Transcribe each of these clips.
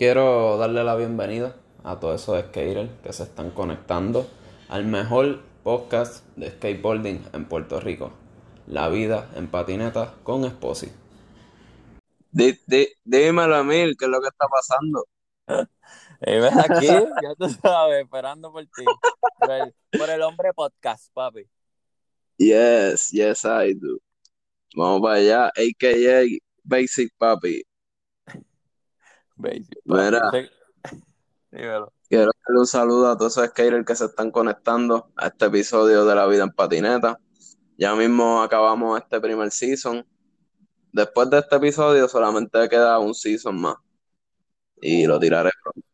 Quiero darle la bienvenida a todos esos skaters que se están conectando al mejor podcast de skateboarding en Puerto Rico. La vida en patineta con Esposi. dímelo, Emil, ¿qué es lo que está pasando? Eh, ves aquí, ya tú sabes, esperando por ti. Por el, por el hombre podcast, papi. Yes, yes, I do. Vamos para allá, a.k.a. Basic Papi. Basic, Mira. papi. Dímelo. Quiero darle un saludo a todos esos skaters que se están conectando a este episodio de La Vida en Patineta. Ya mismo acabamos este primer season. Después de este episodio solamente queda un season más. Y lo tiraré pronto.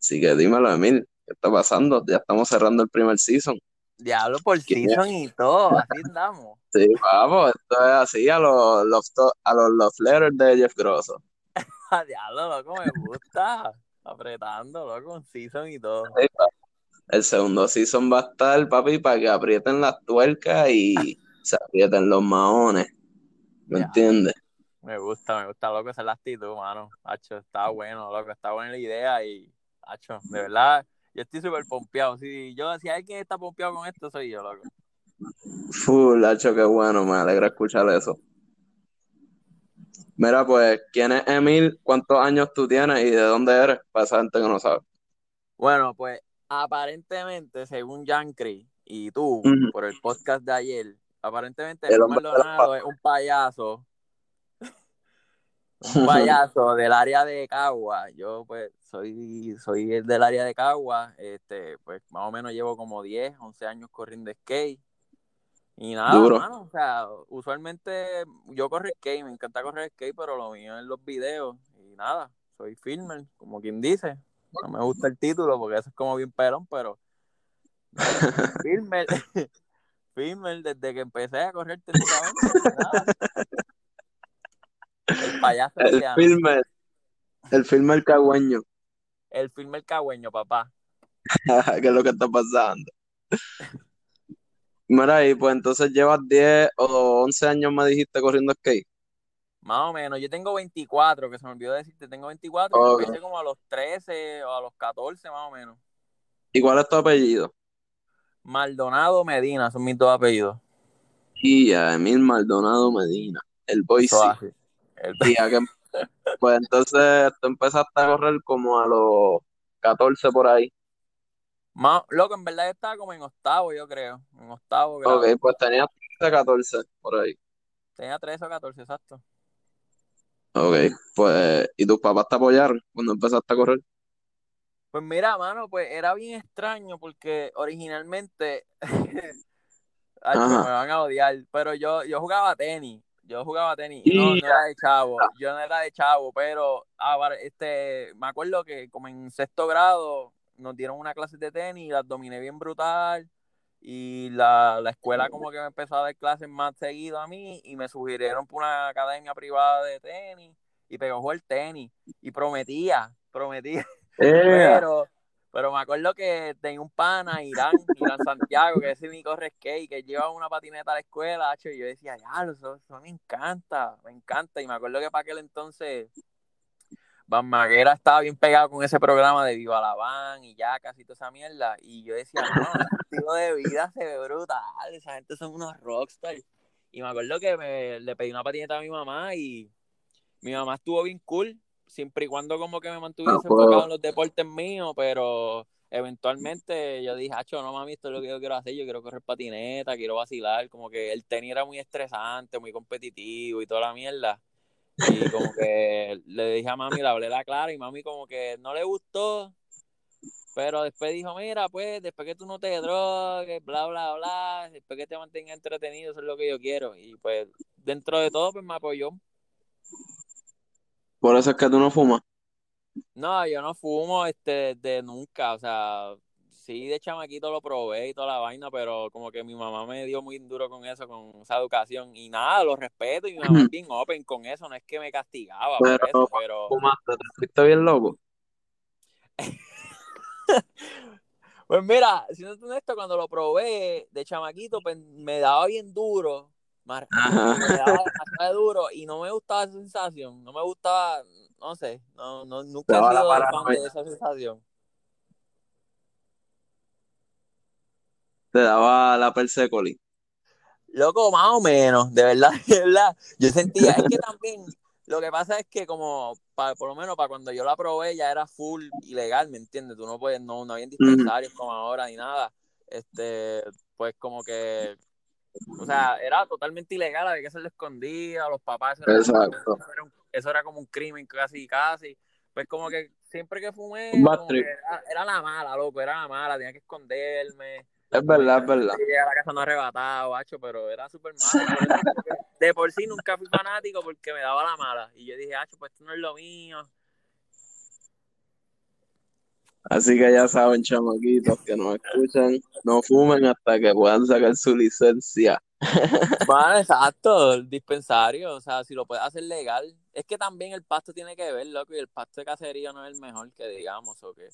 Así que dímelo, Emil, ¿qué está pasando? Ya estamos cerrando el primer season. Diablo por ¿Quién season y todo, así andamos. Sí, vamos, esto es así a los to- a los love letters de Jeff Grosso. Diablo, loco, me gusta. Apretando, loco, un season y todo. El segundo season va a estar, papi, para que aprieten las tuercas y se aprieten los maones. ¿Me Ya. entiendes? Me gusta, me gusta, loco, esa es la actitud, mano. Hacho, está bueno, loco, está buena la idea y, hacho, de verdad, yo estoy súper pompeado. Si yo, si alguien está pompeado con esto, soy yo, loco. Full, hacho, qué bueno, me alegra escuchar eso. Mira, pues, ¿quién es Emil? ¿Cuántos años tú tienes y de dónde eres? Para esa gente que no sabe. Bueno, pues aparentemente, según Yankri y tú, por el podcast de ayer, aparentemente El Maldonado es un payaso, un payaso del área de Cagua. Yo, pues, soy, soy el del área de Cagua. Este, pues, más o menos llevo como 10, 11 años corriendo skate. Y nada, Duro. mano, o sea, usualmente yo corro skate, me encanta correr skate, pero lo mío es los videos. Y nada, soy filmer, como quien dice. No me gusta el título porque eso es como bien pelón, pero filmer, filmer desde que empecé a correr nada. El payaso El Luciano. filme, el filme El Cagüeño. El filmer cagüeño, papá. ¿Qué es lo que está pasando? Mira, y pues entonces llevas 10 o 11 años, me dijiste, corriendo skate. Más o menos. Yo tengo 24, que se me olvidó decirte, tengo 24. Ok. y empecé como a los 13 o a los 14, más o menos. ¿Y cuál es tu apellido? Maldonado Medina son mis dos apellidos. Y Emil Maldonado Medina, el Boise. El- que, pues entonces tú empezaste a correr como a los 14 por ahí. Más, loco, en verdad estaba como en octavo, yo creo. En octavo grado. Ok, pues tenías 13, 14 por ahí. Tenía 13 o 14, exacto. Ok, pues, ¿y tus papás te apoyaron cuando empezaste a correr? Pues mira, mano, pues era bien extraño porque originalmente Ay, me van a odiar, pero yo, yo jugaba tenis, yo jugaba tenis y no, no era de chavo, yo no era de chavo, pero ah, este, me acuerdo que como en sexto grado nos dieron una clase de tenis y las dominé bien brutal. Y la, la escuela como que me empezó a dar clases más seguido a mí y me sugirieron por una academia privada de tenis y pegó el tenis y prometía, prometía. Eh, pero, pero me acuerdo que tenía un pana, Irán, Irán Santiago, que ese ni corre skate, que lleva una patineta a la escuela, y yo decía, ya, eso, eso me encanta, me encanta. Y me acuerdo que para aquel entonces Van Maguera estaba bien pegado con ese programa de Viva la Van y ya casi toda esa mierda. Y yo decía, no, ese estilo de vida se ve brutal, esa gente son unos rockstars. Y me acuerdo que me, le pedí una patineta a mi mamá y mi mamá estuvo bien cool, siempre y cuando como que me mantuviese enfocado en los deportes míos, pero eventualmente yo dije, hacho, no mami, esto es lo que yo quiero hacer, yo quiero correr patineta, quiero vacilar, como que el tenis era muy estresante, muy competitivo y toda la mierda. Y como que le dije a mami, le hablé la clara y mami como que no le gustó, pero después dijo, mira, pues, después que tú no te drogues, bla, bla, bla, después que te mantengas entretenido, eso es lo que yo quiero. Y pues, dentro de todo, pues me apoyó. por eso es que tú no fumas. No, yo no fumo este de nunca, o sea, sí de chamaquito lo probé y toda la vaina, pero como que mi mamá me dio muy duro con eso, con esa educación y nada, lo respeto y mi mamá es bien open con eso, no es que me castigaba por Pero- eso, pero Fumaste, te fuiste bien loco. pues mira, siendo honesto, cuando lo probé de chamaquito, pues me daba bien duro, mar- me daba demasiado duro y no me gustaba esa sensación, no me gustaba, no sé, no, no, nunca he sido fan de esa sensación. Te daba la persecoli. Loco, más o menos, de verdad, de verdad. Yo sentía, es que también, lo que pasa es que como, por lo menos para cuando yo la probé ya era full ilegal, ¿me entiendes? Tú no puedes, no, no había dispensarios como ahora ni nada. Este, pues como que o sea, era totalmente ilegal, había que hacerlo escondido, los papás. Eso era, Exacto. eso, era, como un crimen casi, casi. Pues como que siempre que fumé, era, la mala, loco, era la mala, tenía que esconderme. Es verdad, es verdad. a la casa no arrebatado, bacho, pero era súper malo. de por sí nunca fui fanático porque me daba la mala. Y yo dije, hacho, pues esto no es lo mío. Así que ya saben, chamaquitos, que nos escuchan, no fumen hasta que puedan sacar su licencia. Bueno, exacto, el dispensario, o sea, si lo puedes hacer legal. Es que también el pasto tiene que ver, loco, y el pasto de cacería no es el mejor que digamos, o que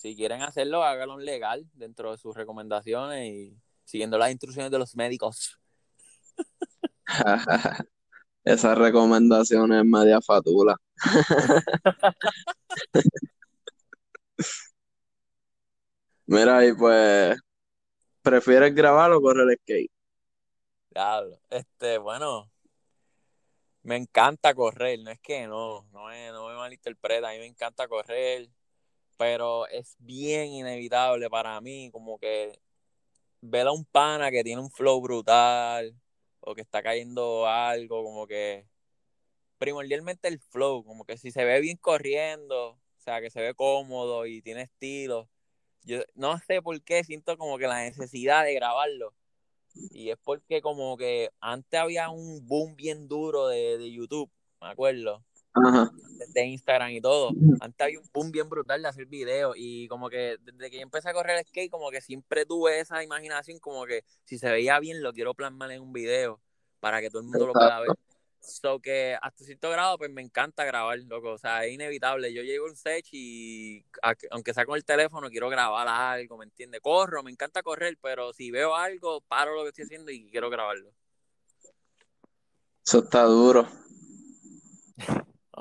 si quieren hacerlo, háganlo legal dentro de sus recomendaciones y siguiendo las instrucciones de los médicos. Esas recomendaciones media fatula. Mira, y pues, ¿prefieres grabar o correr skate? Claro, este, bueno, me encanta correr, no es que no, no me, no me malinterpreta, a mí me encanta correr, pero es bien inevitable para mí, como que ver a un pana que tiene un flow brutal, o que está cayendo algo, como que primordialmente el flow, como que si se ve bien corriendo, o sea, que se ve cómodo y tiene estilo. Yo no sé por qué siento como que la necesidad de grabarlo. Y es porque como que antes había un boom bien duro de, YouTube, me acuerdo. De Instagram y todo. Antes había un boom bien brutal de hacer videos. Y como que desde que yo empecé a correr skate, como que siempre tuve esa imaginación, como que si se veía bien, lo quiero plasmar en un video para que todo el mundo lo pueda ver. So que hasta cierto grado, pues me encanta grabar, loco. O sea, es inevitable. Yo llego a un set y aunque sea con el teléfono, quiero grabar algo, ¿me entiendes? Corro, me encanta correr, pero si veo algo, paro lo que estoy haciendo y quiero grabarlo. Eso está duro.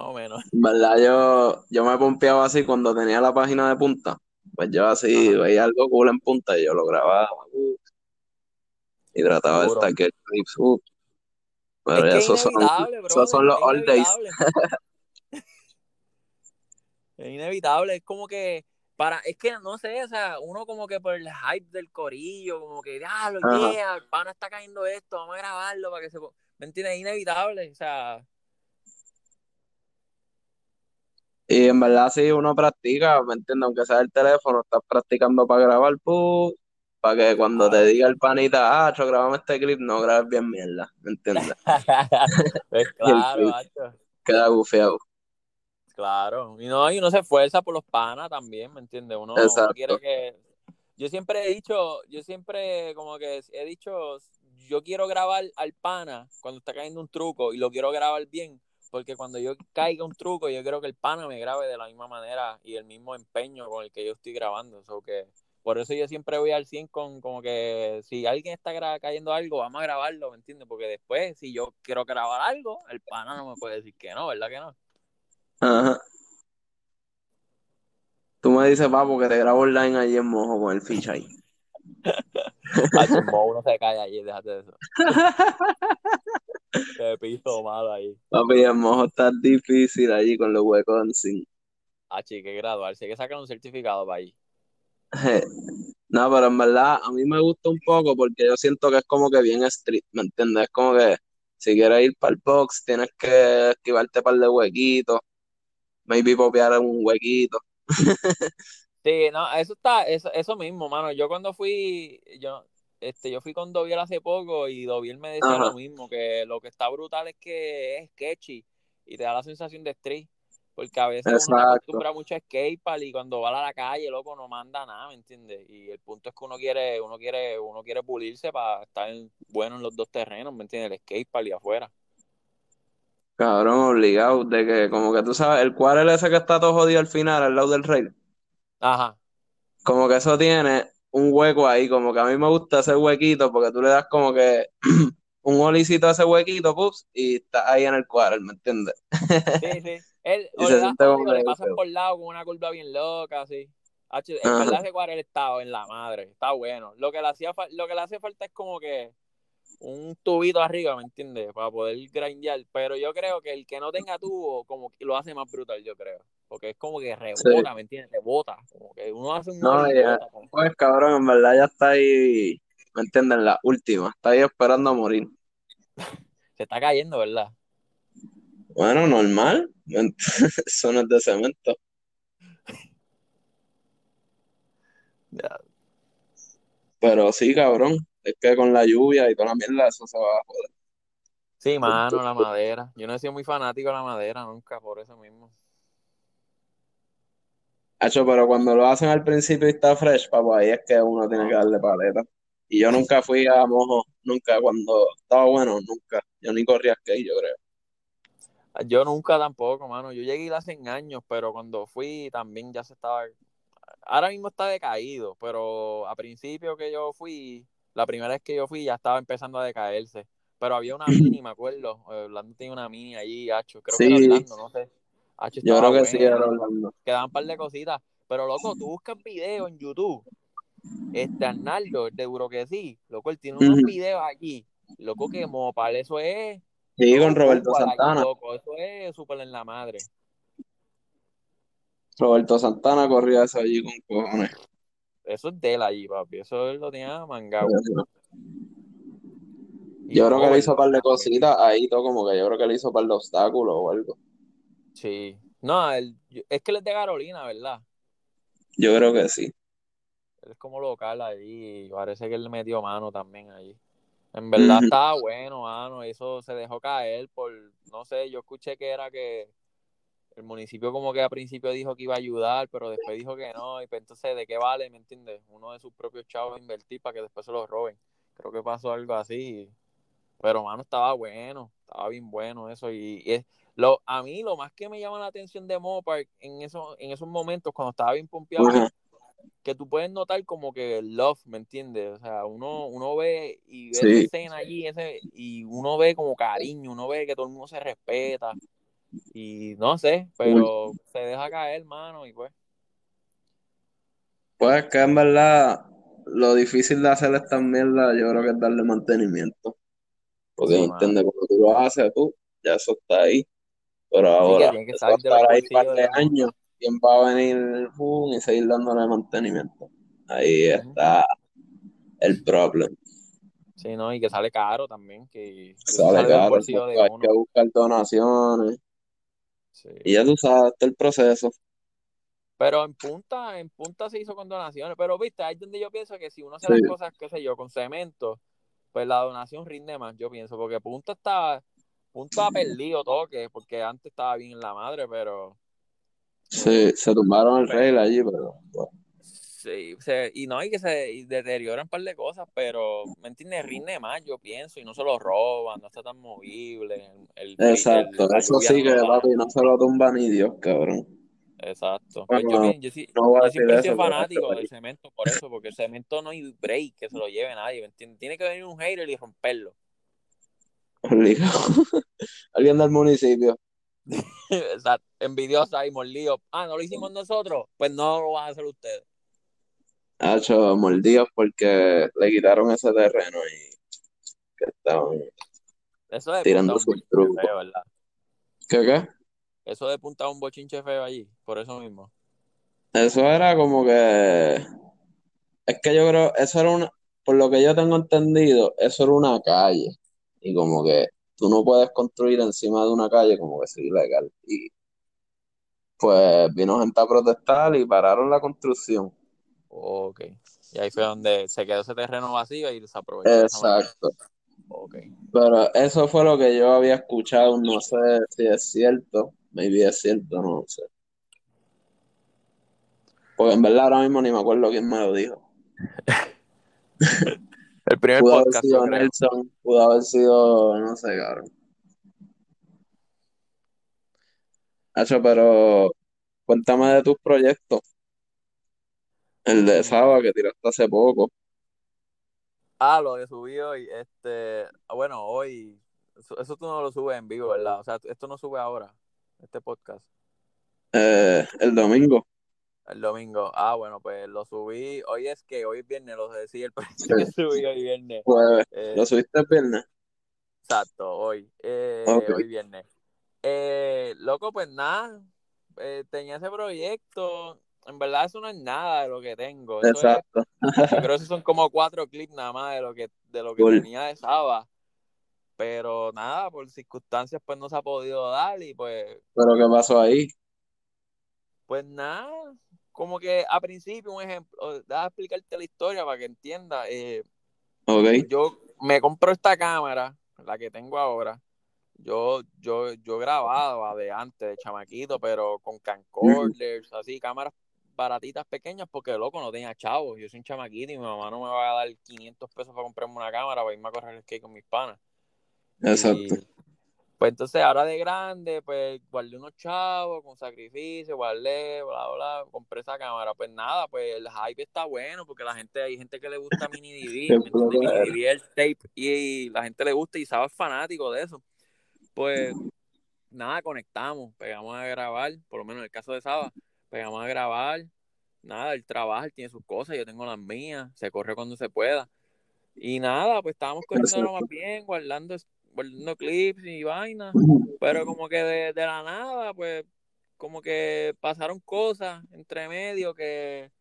O menos. ¿Verdad? Yo, yo me pompeaba así cuando tenía la página de punta. Pues yo así veía algo cool en punta y yo lo grababa. Uh, y trataba de estar que uh, pero es esos, son, esos son los old days. es inevitable, es como que para, es que no sé, o sea, uno como que por el hype del corillo, como que, ah, lo yeah, el pana está cayendo esto, vamos a grabarlo para que se. ¿Me entiendes? Es inevitable, o sea. Y en verdad, si uno practica, ¿me entiendes? Aunque sea el teléfono, estás practicando para grabar, pues, para que cuando te diga el panita, ah, yo grabame este clip, no grabes bien mierda, ¿me entiendes? pues claro. Queda bufeado. Claro, y no, y uno se esfuerza por los panas también, ¿me entiendes? Uno, uno, quiere que... Yo siempre he dicho, yo siempre como que he dicho, yo quiero grabar al pana cuando está cayendo un truco y lo quiero grabar bien, porque cuando yo caiga un truco, yo quiero que el pana me grabe de la misma manera y el mismo empeño con el que yo estoy grabando, o que por eso yo siempre voy al 100 con como que si alguien está cayendo algo, vamos a grabarlo, ¿me entiendes? Porque después, si yo quiero grabar algo, el pana no me puede decir que no, ¿verdad que no? Ajá. Tú me dices, va, porque te grabo online ahí en mojo con el ficha ahí. Ay, mojo no se cae allí, déjate de eso. Qué piso malo ahí. Papi, el mojo está difícil allí con los huecos sí. Ah, sí, que graduarse, hay que sacar un certificado para ahí. No, pero en verdad a mí me gusta un poco porque yo siento que es como que bien street, ¿me entiendes? Es como que si quieres ir para el box tienes que esquivarte un par de huequitos, maybe popear un huequito. Sí, no, eso está, eso, eso mismo, mano. Yo cuando fui, yo, este, yo fui con Doviel hace poco y Doviel me decía lo mismo, que lo que está brutal es que es sketchy y te da la sensación de street. Porque a veces uno acostumbra mucho a skatepark y cuando va a la calle, loco, no manda nada, ¿me entiendes? Y el punto es que uno quiere, uno quiere, uno quiere pulirse para estar bueno en los dos terrenos, ¿me entiendes? El skatepark y afuera. Cabrón, obligado, de que como que tú sabes, el cuadro ese que está todo jodido al final, al lado del rey. Ajá. Como que eso tiene un hueco ahí, como que a mí me gusta ese huequito porque tú le das como que un olicito a ese huequito, pups, y está ahí en el cuadro, ¿me entiendes? Sí, sí. Él, o le, da siente odio, como le pasas por lado con una curva bien loca, así. En verdad ese cuadro estaba en la madre, está bueno. Lo que le hacía lo que le hace falta es como que un tubito arriba, ¿me entiendes? Para poder grindear. Pero yo creo que el que no tenga tubo, como que lo hace más brutal, yo creo. Porque es como que rebota, ¿me entiendes? Rebota. Como que uno hace un No, ya. como- Pues cabrón, en verdad ya está ahí, ¿me entienden? La última, está ahí esperando a morir. Se está cayendo, ¿verdad? Bueno, normal, eso no es de cemento. Ya. Pero sí, cabrón, es que con la lluvia y toda la mierda eso se va a joder. Sí, mano, la madera. Yo no he sido muy fanático de la madera nunca, por eso mismo. Hacho, pero cuando lo hacen al principio y está fresh, papo, ahí es que uno tiene que darle paleta. Y yo nunca fui a mojo, nunca, cuando estaba bueno, nunca. Yo ni corría skate, yo creo. Yo nunca tampoco, mano. Yo llegué hace años, pero cuando fui también ya se estaba. Ahora mismo está decaído, pero a principio que yo fui, la primera vez que yo fui ya estaba empezando a decaerse. Pero había una mini, me acuerdo. eh, Orlando tenía una mini allí, Hacho. Creo que Sí. era Orlando, no sé. Yo creo que sí, era Orlando. Quedaban un par de cositas. Pero loco, tú buscas videos en YouTube. Este Arnaldo, el de Duro que sí, loco, él tiene unos videos aquí. Loco, que Mopal, eso es. Sí, con Roberto Santana. Loco, eso es súper en la madre. Roberto Santana corría eso allí con cojones. Eso es de él allí, papi. Eso él lo tenía mangado. Yo creo que le hizo un par de cositas ahí, todo como que yo creo que le hizo un par de obstáculos o algo. Sí. No, él, es que él es de Carolina, ¿verdad? Yo creo que sí. Él es como local y parece que él le metió mano también allí. En verdad estaba bueno, mano. Eso se dejó caer por, no sé, yo escuché que era que el municipio como que al principio dijo que iba a ayudar, pero después dijo que no. Y pues entonces, ¿de qué vale, me entiendes? Uno de sus propios chavos invertir para que después se los roben. Creo que pasó algo así. Pero, mano, estaba bueno. Estaba bien bueno eso. Y, y es, lo, a mí lo más que me llama la atención de Mopar en, eso, en esos momentos, cuando estaba bien pompeado, que tú puedes notar como que el love, ¿me entiendes? O sea, uno, uno ve y ve Sí. esa escena allí ese, y uno ve como cariño, uno ve que todo el mundo se respeta y no sé, pero se deja caer, hermano, y pues, Pues que en verdad lo difícil de hacer estas mierdas yo creo que es darle mantenimiento. Porque Sí, entiende cuando tú lo haces tú, ya eso está ahí. Pero sí que ahora, tiene que va a estar ahí un par de años, ¿quién va a venir pum, y seguir dándole mantenimiento? Ahí está el problema. Sí, no, y que sale caro también, que eso Sale caro, de hay uno. que buscar donaciones. Sí. Y ya tú sabes, es el proceso. Pero en punta, en punta se hizo con donaciones. Pero viste, ahí es donde yo pienso que si uno hace Sí. las cosas, qué sé yo, con cemento, pues la donación rinde más, yo pienso, porque punta está, punta ha perdido toque, porque antes estaba bien en la madre, pero Sí, se tumbaron el rey allí, pero bueno, sí, se- y no hay que se y deterioran un par de cosas, pero ¿me entiendes? Rinde más, yo pienso, y no se lo roban, no está tan movible, el, el- exacto. el- Eso sí no que, papi, no se lo tumba ni Dios, cabrón. Exacto. Pues yo, sí- no yo siempre he sido fanático del cemento por eso, porque el cemento no hay break que se lo lleve nadie, ¿me entiendes? Tiene que venir un hater y romperlo. Obligado. Alguien del municipio. Exacto. Envidiosa y mordido. Ah, no lo hicimos nosotros. Pues no lo van a hacer ustedes. Ha hecho mordidos porque le quitaron ese terreno y que estaban Eso de tirando punta un feo, ¿verdad? ¿Qué qué? Eso de punta un bochinche feo allí, por eso mismo. Eso era como que. Es que yo creo, eso era una. Por lo que yo tengo entendido, eso era una calle. Y como que tú no puedes construir encima de una calle como que es ilegal. Y pues vino gente a protestar y pararon la construcción. Ok. Y ahí fue donde se quedó ese terreno vacío y desaprovechó. Exacto. Ok. Pero eso fue lo que yo había escuchado. No sé si es cierto. Maybe es cierto, no sé. Porque en verdad ahora mismo ni me acuerdo quién me lo dijo. El primer Pudo haber podcast, yo sido. Nelson, pudo haber sido, no sé, cabrón. Hacho, pero cuéntame de tus proyectos. El de Saba que tiraste hace poco. Ah, lo que subí hoy, este, ah, bueno, hoy, eso, eso tú no lo subes en vivo, ¿verdad? O sea, esto no sube ahora. este podcast? Eh, el domingo. El domingo. Ah, bueno, pues lo subí. Hoy es que hoy es viernes, lo decía el que subí hoy viernes. Eh, ¿Lo subiste el viernes? Exacto, hoy. Eh, Ok. Hoy viernes. Eh, loco, pues nada. eh, tenía ese proyecto. En verdad, eso no es nada de lo que tengo. Eso es- Exacto. yo creo que esos son como cuatro clips nada más de lo que, de lo que Cool. tenía de Saba. Pero nada, por circunstancias, pues no se ha podido dar. Y pues, Pero ¿qué pasó ahí? pues nada. Como que a principio, un ejemplo, déjame explicarte la historia para que entiendas. Eh, Ok. yo me compro esta cámara, la que tengo ahora. Yo, yo, yo grababa de antes, de chamaquito, pero con camcorders, así, cámaras baratitas pequeñas, porque loco no tenía chavos. Yo soy un chamaquito y mi mamá no me va a dar 500 pesos para comprarme una cámara para irme a correr el skate con mis panas. Exacto. Y, pues entonces ahora de grande, pues guardé unos chavos con sacrificio, guardé, bla, bla, compré esa cámara. Pues nada, pues el hype está bueno porque la gente, hay gente que le gusta Mini DV, Qué ¿me entiendes? Mini brother. DV el tape y la gente le gusta y sabe es fanático de eso. Pues nada, conectamos, pegamos a grabar, por lo menos en el caso de Saba, pegamos a grabar, nada, él trabaja, él tiene sus cosas, yo tengo las mías, se corre cuando se pueda. Y nada, pues estábamos corriendo más bien, guardando, guardando clips y vainas, pero como que de, de la nada, pues como que pasaron cosas entre medio que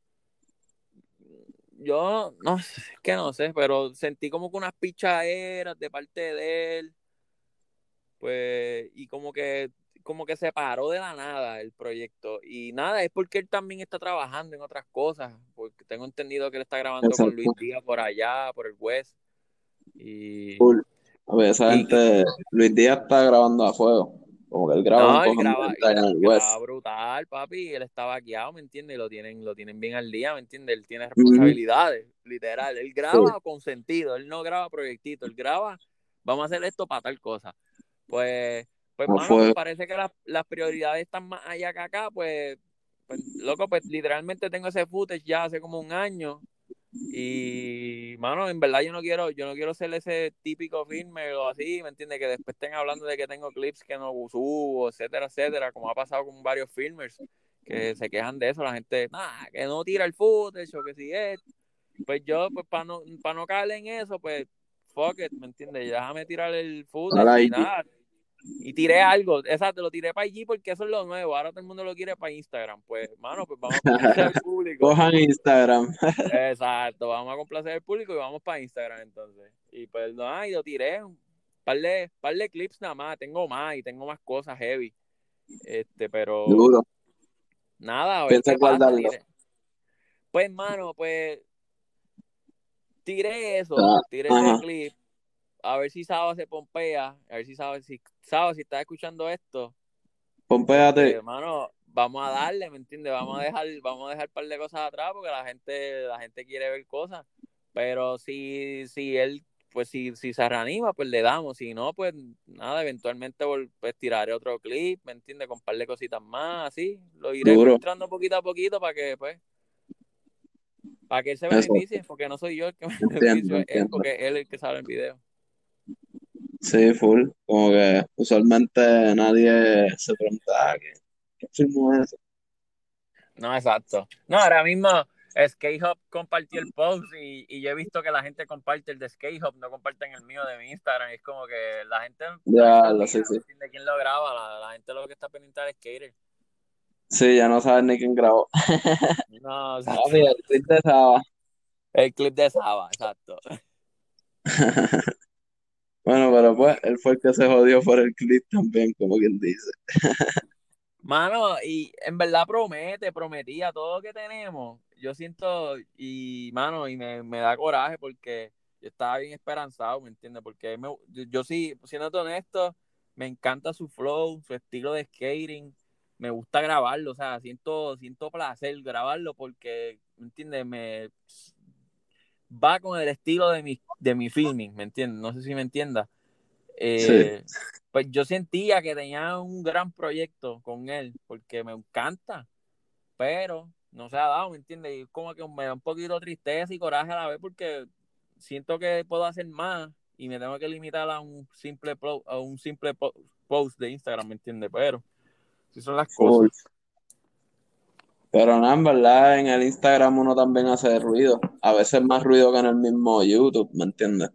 yo no sé, es que no sé, pero sentí como que unas pichaderas de parte de él, pues, y como que como que se paró de la nada el proyecto. Y nada, es porque él también está trabajando en otras cosas, porque tengo entendido que él está grabando con. Luis Díaz por allá, por el West. Y Cool. A ver, esa gente, Luis Díaz está grabando a fuego. Como que él graba No, un graba, en el graba West. brutal, papi. Él está vaqueado, ¿me entiendes? Y lo tienen, lo tienen bien al día, ¿me entiendes? Él tiene responsabilidades, literal. Él graba con sentido, él no graba proyectito, él graba, vamos a hacer esto para tal cosa. Pues, pues, No mano, pues parece que las, las prioridades están más allá que acá, pues, pues, loco, pues literalmente tengo ese footage ya hace como un año. Y, mano, en verdad yo no quiero, yo no quiero ser ese típico filmer o así, ¿me entiendes? Que después estén hablando de que tengo clips que no subo, etcétera, etcétera, como ha pasado con varios filmers que se quejan de eso, la gente, nah, que no tira el footage o que si es. Pues yo, pues para no, para no caer en eso, pues, fuck it, ¿me entiendes? Déjame tirar el footage y ahí. Y tiré algo, exacto, lo tiré para allí porque eso es lo nuevo. Ahora todo el mundo lo quiere para Instagram. Pues, mano, pues vamos a complacer al público. Cojan Instagram. Exacto, vamos a complacer al público y vamos para Instagram entonces. Y pues no, y lo tiré. Un par de, par de clips nada más. Tengo más y tengo más cosas heavy. Este, pero Duro. nada, a Piensa pasa. guardarlo. tiré. Pues, mano, pues tiré eso, Ah, tiré ajá. ese clip. A ver si Saba se pompea. A ver si Saba, si, Saba, si estás escuchando esto, Pompéate. hermano, vamos a darle, ¿me entiendes? Vamos a dejar, vamos a dejar un par de cosas atrás porque la gente, la gente quiere ver cosas. Pero si, si él, pues si, si se reanima, pues le damos. Si no, pues nada, eventualmente pues, tiraré otro clip, ¿me entiendes? Con un par de cositas más, así. Lo iré Duro. filtrando poquito a poquito para que, pues, para que él se beneficie, porque no soy yo el que me beneficio, es porque él es el que sale el video. Sí, full. Como que usualmente nadie se pregunta, ah, ¿qué, qué filmó eso? No, exacto. No, ahora mismo Skate Hub compartió el post y, y yo he visto que la gente comparte el de Skate Hub, no comparten el mío de mi Instagram. Es como que la gente, Ya, lo sé, sí. ¿me entiendes? quién lo graba, la, la gente lo que está pendiente al skater. Sí, ya no sabes ni quién grabó. No, exacto. Papi, el tweet de Saba. El clip de Saba, exacto. Bueno, pero pues, él fue el que se jodió por el clip también, como quien dice. Mano, y en verdad promete, prometía todo lo que tenemos. Yo siento, y mano, y me, me da coraje porque yo estaba bien esperanzado, ¿me entiendes? Porque me- yo, sí, siendo honesto, me encanta su flow, su estilo de skating, me gusta grabarlo, o sea, siento, siento placer grabarlo porque, ¿me entiendes? Me va con el estilo de mi, de mi filming, ¿me entiendes? No sé si me entiendas. Eh, Pues yo sentía que tenía un gran proyecto con él, porque me encanta, pero no se ha dado, ¿me entiendes? Y como que me da un poquito tristeza y coraje a la vez porque siento que puedo hacer más y me tengo que limitar a un simple, a un simple po- post de Instagram, ¿me entiendes? Pero Así son las cosas. Pero nada, en verdad, en el Instagram uno también hace ruido. A veces más ruido que en el mismo YouTube, ¿me entiendes?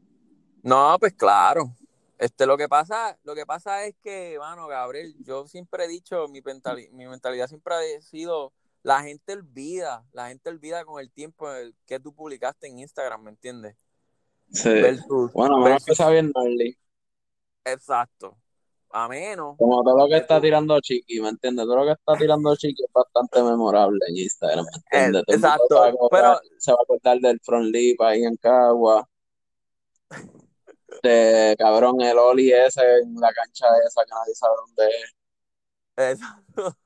No, pues claro. Este, lo que pasa, lo que pasa es que, mano, Gabriel, yo siempre he dicho, mi, mi mentalidad siempre ha sido, la gente olvida, la gente olvida con el tiempo el que tú publicaste en Instagram, ¿me entiendes? Sí. bueno, me empieza bien. Exacto. A menos. Como todo lo que está tirando Chiqui, ¿me entiendes? Todo lo que está tirando Chiqui es bastante memorable en Instagram, ¿me entiendes? exacto. pero... Se va a cortar del front lip ahí en Cagua. De cabrón, el Oli ese en la cancha esa que nadie sabe dónde es. Exacto.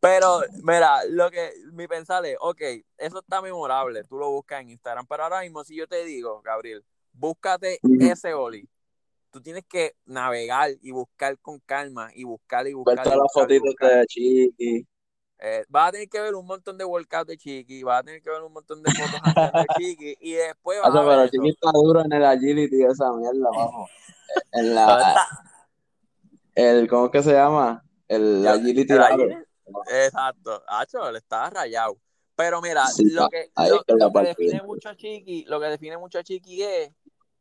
Pero, mira, lo que mi pensar es, ok, eso está memorable, tú lo buscas en Instagram, pero ahora mismo si yo te digo, Gabriel, búscate ese Oli, tú tienes que navegar y buscar con calma y buscar y buscar. todas las fotitos de Chiqui. Eh, vas a tener que ver un montón de workouts de Chiqui, vas a tener que ver un montón de fotos de Chiqui y después vas a ver. Pero Chiqui está duro en el agility esa mierda, vamos. En la. El, ¿Cómo es que se llama? El agility. Exacto. Hacho, le estaba rayado. Pero mira, lo que, lo, que define mucho a Chiqui, lo que define mucho a Chiqui es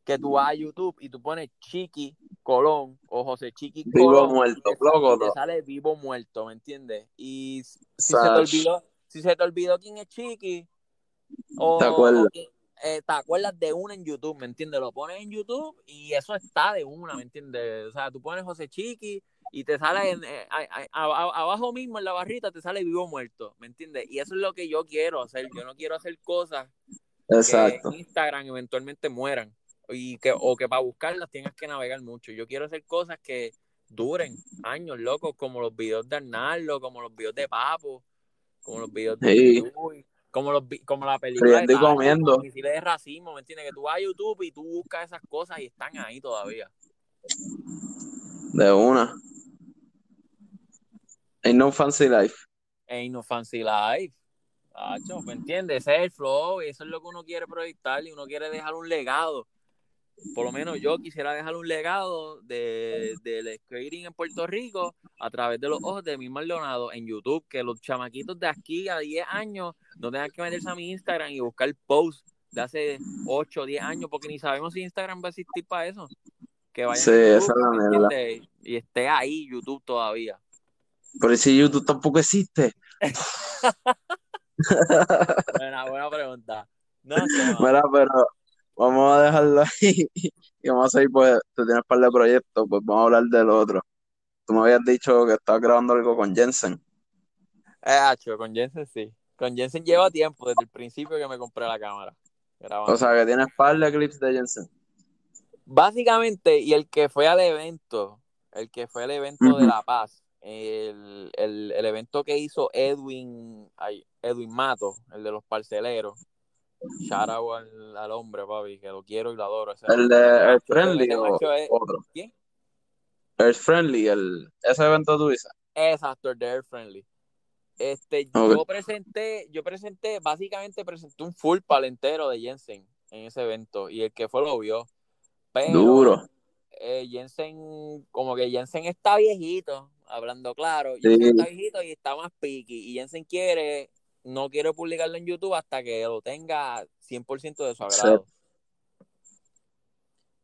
que tú vas a YouTube y tú pones Chiqui Colón o José Chiqui Colón. Vivo muerto, y te, sale vivo muerto, ¿me entiendes? Y si se, te olvidó, si se te olvidó quién es Chiqui, o, ¿Te acuerdas? Eh, te acuerdas de una en YouTube, ¿me entiendes? Lo pones en YouTube y eso está de una, ¿me entiendes? O sea, tú pones José Chiqui y te sale en, eh, abajo mismo en la barrita, te sale vivo muerto, ¿me entiendes? Y eso es lo que yo quiero hacer. Yo no quiero hacer cosas Exacto. que en Instagram eventualmente mueran y que, o que para buscarlas tengas que navegar mucho. Yo quiero hacer cosas que duren años, locos, como los videos de Arnaldo, como los videos de Papo, como los videos de como los como la película de, comiendo. de racismo, ¿me entiendes? Que tú vas a YouTube y tú buscas esas cosas y están ahí todavía. De una. Ain't no fancy life. Ain't no fancy life. ¿me entiendes? Ese es el flow y eso es lo que uno quiere proyectar y uno quiere dejar un legado por lo menos yo quisiera dejar un legado de, del skating en Puerto Rico a través de los ojos de mi Maldonado en YouTube, que los chamaquitos de aquí a 10 años no tengan que meterse a mi Instagram y buscar posts de hace 8 o 10 años, porque ni sabemos si Instagram va a existir para eso. Que vayan sí, esa es la y esté ahí YouTube todavía. Pero si YouTube tampoco existe. buena, buena pregunta. No, Mira, pero vamos a dejarlo ahí y vamos a seguir, pues, tú tienes un par de proyectos, pues vamos a hablar del otro. Tú me habías dicho que estabas grabando algo con Jensen. Eh, con Jensen sí. Con Jensen lleva tiempo, desde el principio que me compré la cámara. O sea, que tienes par de clips de Jensen. Básicamente, y el que fue al evento, el que fue al evento de La Paz, el, evento que hizo Edwin, Edwin Mato, el de los parceleros, Shout al, al, hombre, papi, que lo quiero y lo adoro. ¿El de Earth Friendly o otro? ¿Quién? Earth Friendly, el, ese evento tú dices. Exacto, el de Earth Friendly. Este, yo presenté, yo presenté, básicamente presenté un full palentero de Jensen en ese evento y el que fue lo vio. Pero, Duro. Eh, Jensen, como que Jensen está viejito, hablando claro, Jensen está viejito y está más piqui y Jensen quiere no quiero publicarlo en YouTube hasta que lo tenga 100% de su agrado.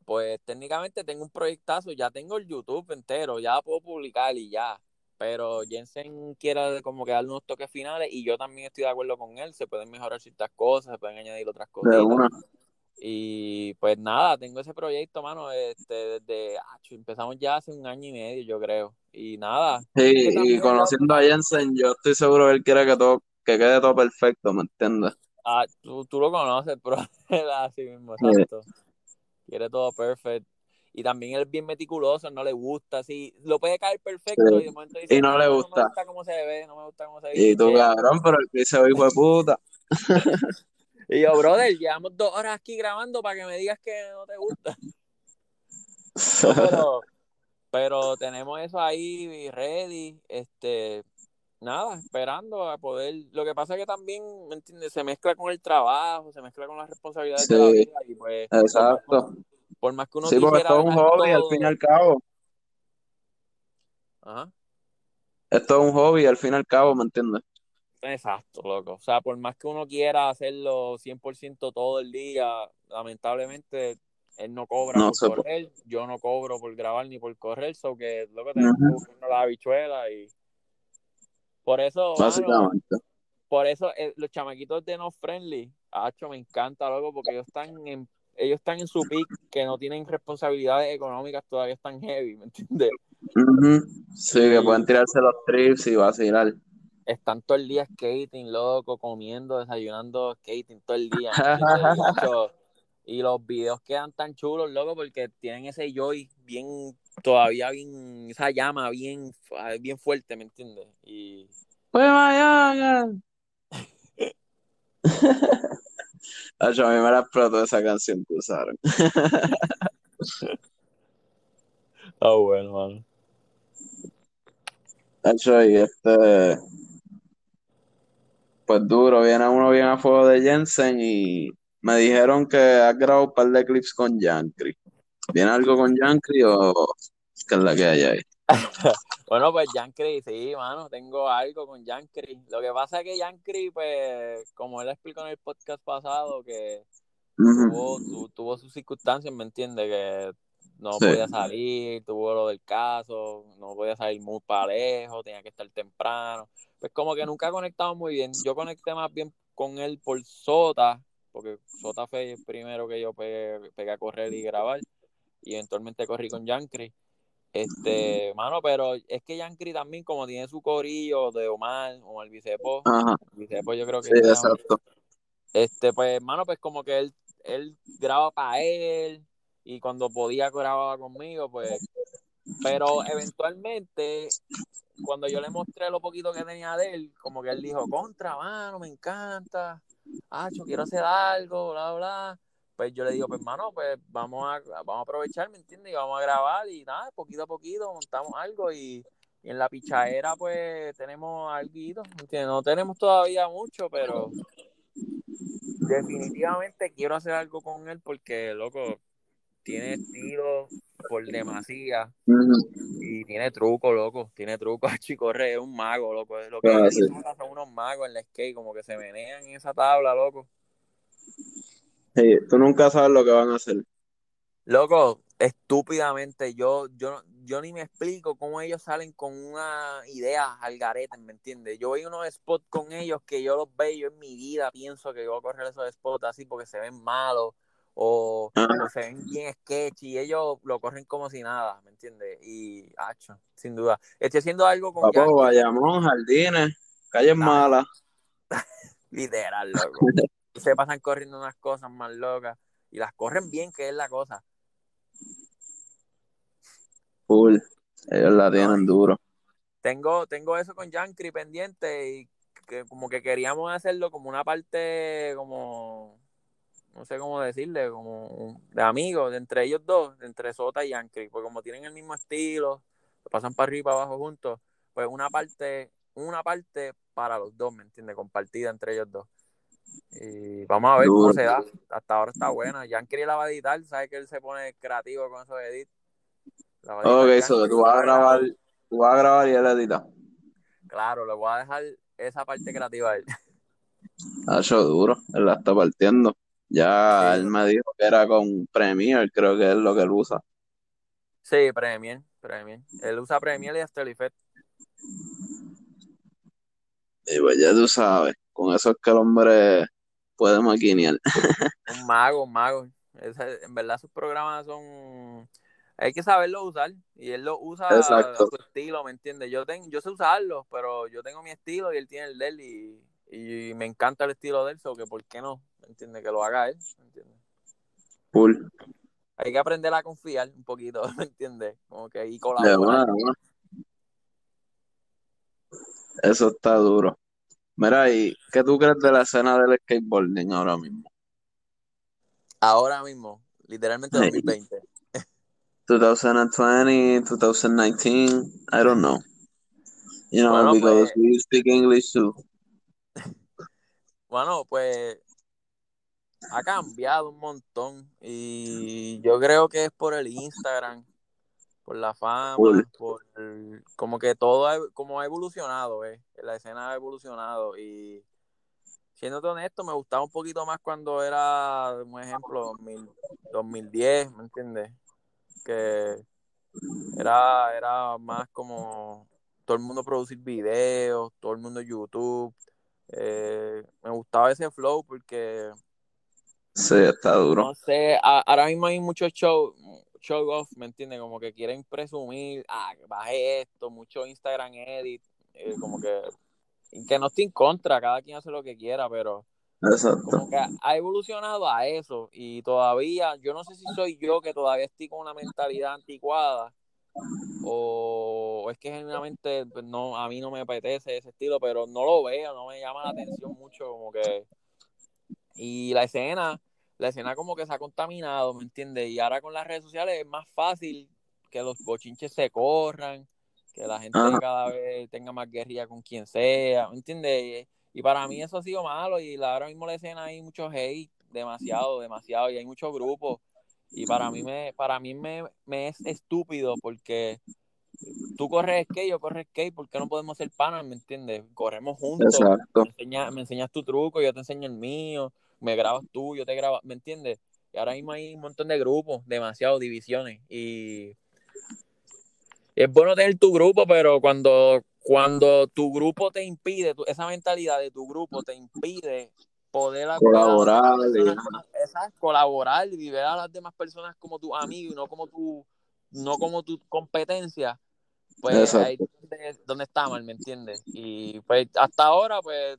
Pues técnicamente tengo un proyectazo, ya tengo el YouTube entero, ya puedo publicar y ya. Pero Jensen quiere como que darle unos toques finales y yo también estoy de acuerdo con él. Se pueden mejorar ciertas cosas, se pueden añadir otras cosas. Y pues nada, tengo ese proyecto, mano, este, desde, empezamos ya hace un año y medio, yo creo. Y nada. Sí, y conociendo a Jensen, yo estoy seguro que él quiere que todo que quede todo perfecto, ¿me entiendes? Ah, tú, tú lo conoces, pero así mismo, exacto. Quiere todo perfecto. Y también él es bien meticuloso, no le gusta, así, lo puede caer perfecto y de momento dice, y no, le gusta. No me gusta cómo se ve, no me gusta cómo se ve. Y tú, cabrón, pero el que se ve hijo de puta. y yo, brother, llevamos dos horas aquí grabando para que me digas que no te gusta. pero, pero tenemos eso ahí ready, este, nada, esperando a poder. Lo que pasa es que también, ¿me entiendes? Se mezcla con el trabajo, se mezcla con las responsabilidades de la vida y pues. Exacto. Por más, que uno Sí, porque es un hobby al fin y al cabo. Ajá. esto es un hobby al fin y al cabo, ¿me entiendes? Exacto, loco. O sea, por más que uno quiera hacerlo 100% todo el día, lamentablemente él no cobra No por correr, yo no cobro por grabar ni por correr, so que lo que tenemos buscarnos la habichuela y por eso, mano, por eso eh, los chamaquitos de No Friendly, Acho, me encanta, loco, porque ellos están en ellos están en su pick, que no tienen responsabilidades económicas, todavía están heavy, ¿me entiendes? Sí, que pueden tirarse los trips y vacilar. están todo el día skating, loco, comiendo, desayunando skating todo el día. ¿me entiendes? Y, los videos quedan tan chulos, loco, porque tienen ese joy bien, todavía bien, esa llama bien, bien fuerte, ¿me entiendes? Y Pues mañana. Acho, a mí me la explotó esa canción que usaron. Ah, bueno, mano. Acho, y este. Pues duro, viene uno bien a fuego de Jensen y me dijeron que has grabado un par de clips con Yankee. ¿Viene algo con Yankee o qué es la que hay ahí? Bueno, pues Yankee, sí, mano, tengo algo con Yankee. Lo que pasa es que Yankee, pues, como él explicó en el podcast pasado, que tuvo, tu- tuvo sus circunstancias, ¿me entiendes? Que no Sí. podía salir, tuvo lo del caso, no podía salir muy para lejos, tenía que estar temprano. Pues como que nunca conectamos muy bien. Yo conecté más bien con él por Sota, porque Sota fue el primero que yo pegué, pegué a correr y grabar, y eventualmente corrí con Yankee. Este, mano, pero es que Yankee también, como tiene su corillo de Omar, Omar Vicepo, Vicepo yo creo que sí, llama. exacto. Este, pues, mano, pues como que él, él graba para él y cuando podía grababa conmigo, pues. Pero eventualmente, cuando yo le mostré lo poquito que tenía de él, como que él dijo, contra, mano, me encanta. Ah, yo quiero hacer algo, bla, bla. Pues yo le digo, pues, mano, pues vamos a, vamos a aprovechar, ¿me entiendes? Y vamos a grabar y nada, poquito a poquito montamos algo y, en la pichadera, pues, tenemos algo, ¿me? No tenemos todavía mucho, pero definitivamente quiero hacer algo con él porque, loco, tiene estilo por demasía y tiene truco, loco. Tiene truco. Chico corre, es un mago, loco. Es lo que Ah, sí. son unos magos en la skate, como que se menean en esa tabla, loco. Sí, tú nunca sabes lo que van a hacer. Loco, estúpidamente, yo, yo, yo ni me explico cómo ellos salen con una idea al garete, ¿me entiendes? Yo veo unos spots con ellos que yo los veo, yo en mi vida pienso que voy a correr esos spots así porque se ven malos o, o se ven bien sketchy y ellos lo corren como si nada, ¿me entiendes? Y, hacho, sin duda. Estoy haciendo algo con Papo, Bayamón, Jardines, calles malas. literal, loco. Se pasan corriendo unas cosas más locas y las corren bien, que es la cosa. Full. Ellos la tienen duro. tengo, tengo eso con Yankee pendiente y que como que queríamos hacerlo como una parte como no sé cómo decirle, como de amigos, de entre ellos dos, de entre Sota y Yankee, porque como tienen el mismo estilo, pasan para arriba y para abajo juntos, pues una parte, una parte para los dos, ¿me entiendes? Compartida entre ellos dos. Y vamos a ver cómo se da. Hasta ahora está buena. Yankee la va a editar, sabe que él se pone creativo con esos edits. Ok, eso tú vas a grabar, tú vas a grabar y él edita. Claro, le voy a dejar esa parte creativa a él. Ha hecho duro, él la está partiendo. Ya Sí. él me dijo que era con Premiere, creo que es lo que él usa. Sí, Premiere, Premiere. Él usa Premiere y After Effects. Y pues ya tú sabes, con eso es que el hombre puede maquinear. Un mago, un mago. En verdad sus programas son... Hay que saberlo usar. Y él lo usa Exacto. a su estilo, ¿me entiendes? Yo, tengo, yo sé usarlo, pero yo tengo mi estilo y él tiene el de él. Y, y me encanta el estilo de él, so que ¿por qué no? ¿Me entiendes? Que lo haga él, ¿me entiendes? Full. Hay que aprender a confiar un poquito, ¿me entiendes? Como que y colaborar. Eso está duro. Mira, ¿y qué tú crees de la escena del skateboarding ahora mismo? Ahora mismo, literalmente Sí. 2020. 2020, 2019, I don't know. You know, Bueno, because pues, we speak English too. Bueno, pues ha cambiado un montón y yo creo que es por el Instagram por la fama, por como que todo ha, como ha evolucionado, eh. La escena ha evolucionado y siéndote honesto, me gustaba un poquito más cuando era, un ejemplo, 2000, 2010, ¿me entiendes? Que era, era más como todo el mundo producir videos, todo el mundo YouTube. Eh, me gustaba ese flow porque, Sí, está duro. no sé, a- ahora mismo hay muchos show, show off, ¿me entiendes? Como que quieren presumir, ah, bajé esto, mucho Instagram edit, eh, como que, que no estoy en contra, cada quien hace lo que quiera, pero Exacto. como que ha evolucionado a eso y todavía, yo no sé si soy yo que todavía estoy con una mentalidad anticuada o es que genuinamente pues, no, a mí no me apetece ese estilo, pero no lo veo, no me llama la atención mucho como que y la escena, la escena como que se ha contaminado, ¿me entiendes? Y ahora con las redes sociales es más fácil que los bochinches se corran, que la gente Ajá. cada vez tenga más guerrilla con quien sea, ¿me entiendes? Y, para mí eso ha sido malo y ahora mismo la escena hay mucho hate, demasiado, demasiado, y hay muchos grupos. Y para mí me, para mí me, me es estúpido porque tú corres skate, yo corro skate, ¿por qué no podemos ser panas, me entiendes? Corremos juntos, Exacto. me enseñas, me enseñas tu truco, yo te enseño el mío, me grabas tú, yo te grabo, ¿me entiendes? Y ahora mismo hay un montón de grupos, demasiado divisiones. Y es bueno tener tu grupo, pero cuando, cuando tu grupo te impide, tu- esa mentalidad de tu grupo te impide poder a Colaborar, personas, exacto, colaborar y ver a las demás personas como tus amigos y no como tu, no como tu competencia, pues Exacto. ahí es donde, mal, ¿me entiendes? Y pues hasta ahora, pues,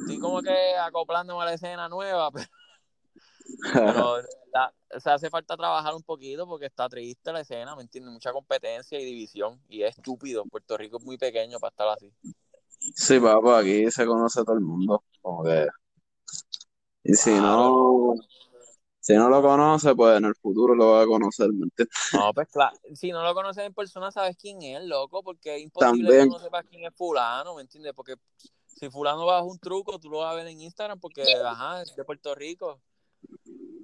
estoy como que acoplándome a la escena nueva, pero, pero la- o sea, hace falta trabajar un poquito porque está triste la escena, ¿me entiendes? Mucha competencia y división y es estúpido. Puerto Rico es muy pequeño para estar así. Sí, papá, aquí se conoce todo el mundo. Como que. Y si no, si no lo conoce, pues en el futuro lo va a conocer, ¿me entiendes? No, pues claro, si no lo conoces en persona, sabes quién es, loco, porque es imposible También. que no sepas quién es fulano, ¿me entiendes? Porque si fulano baja un truco, tú lo vas a ver en Instagram porque, ajá, es de Puerto Rico.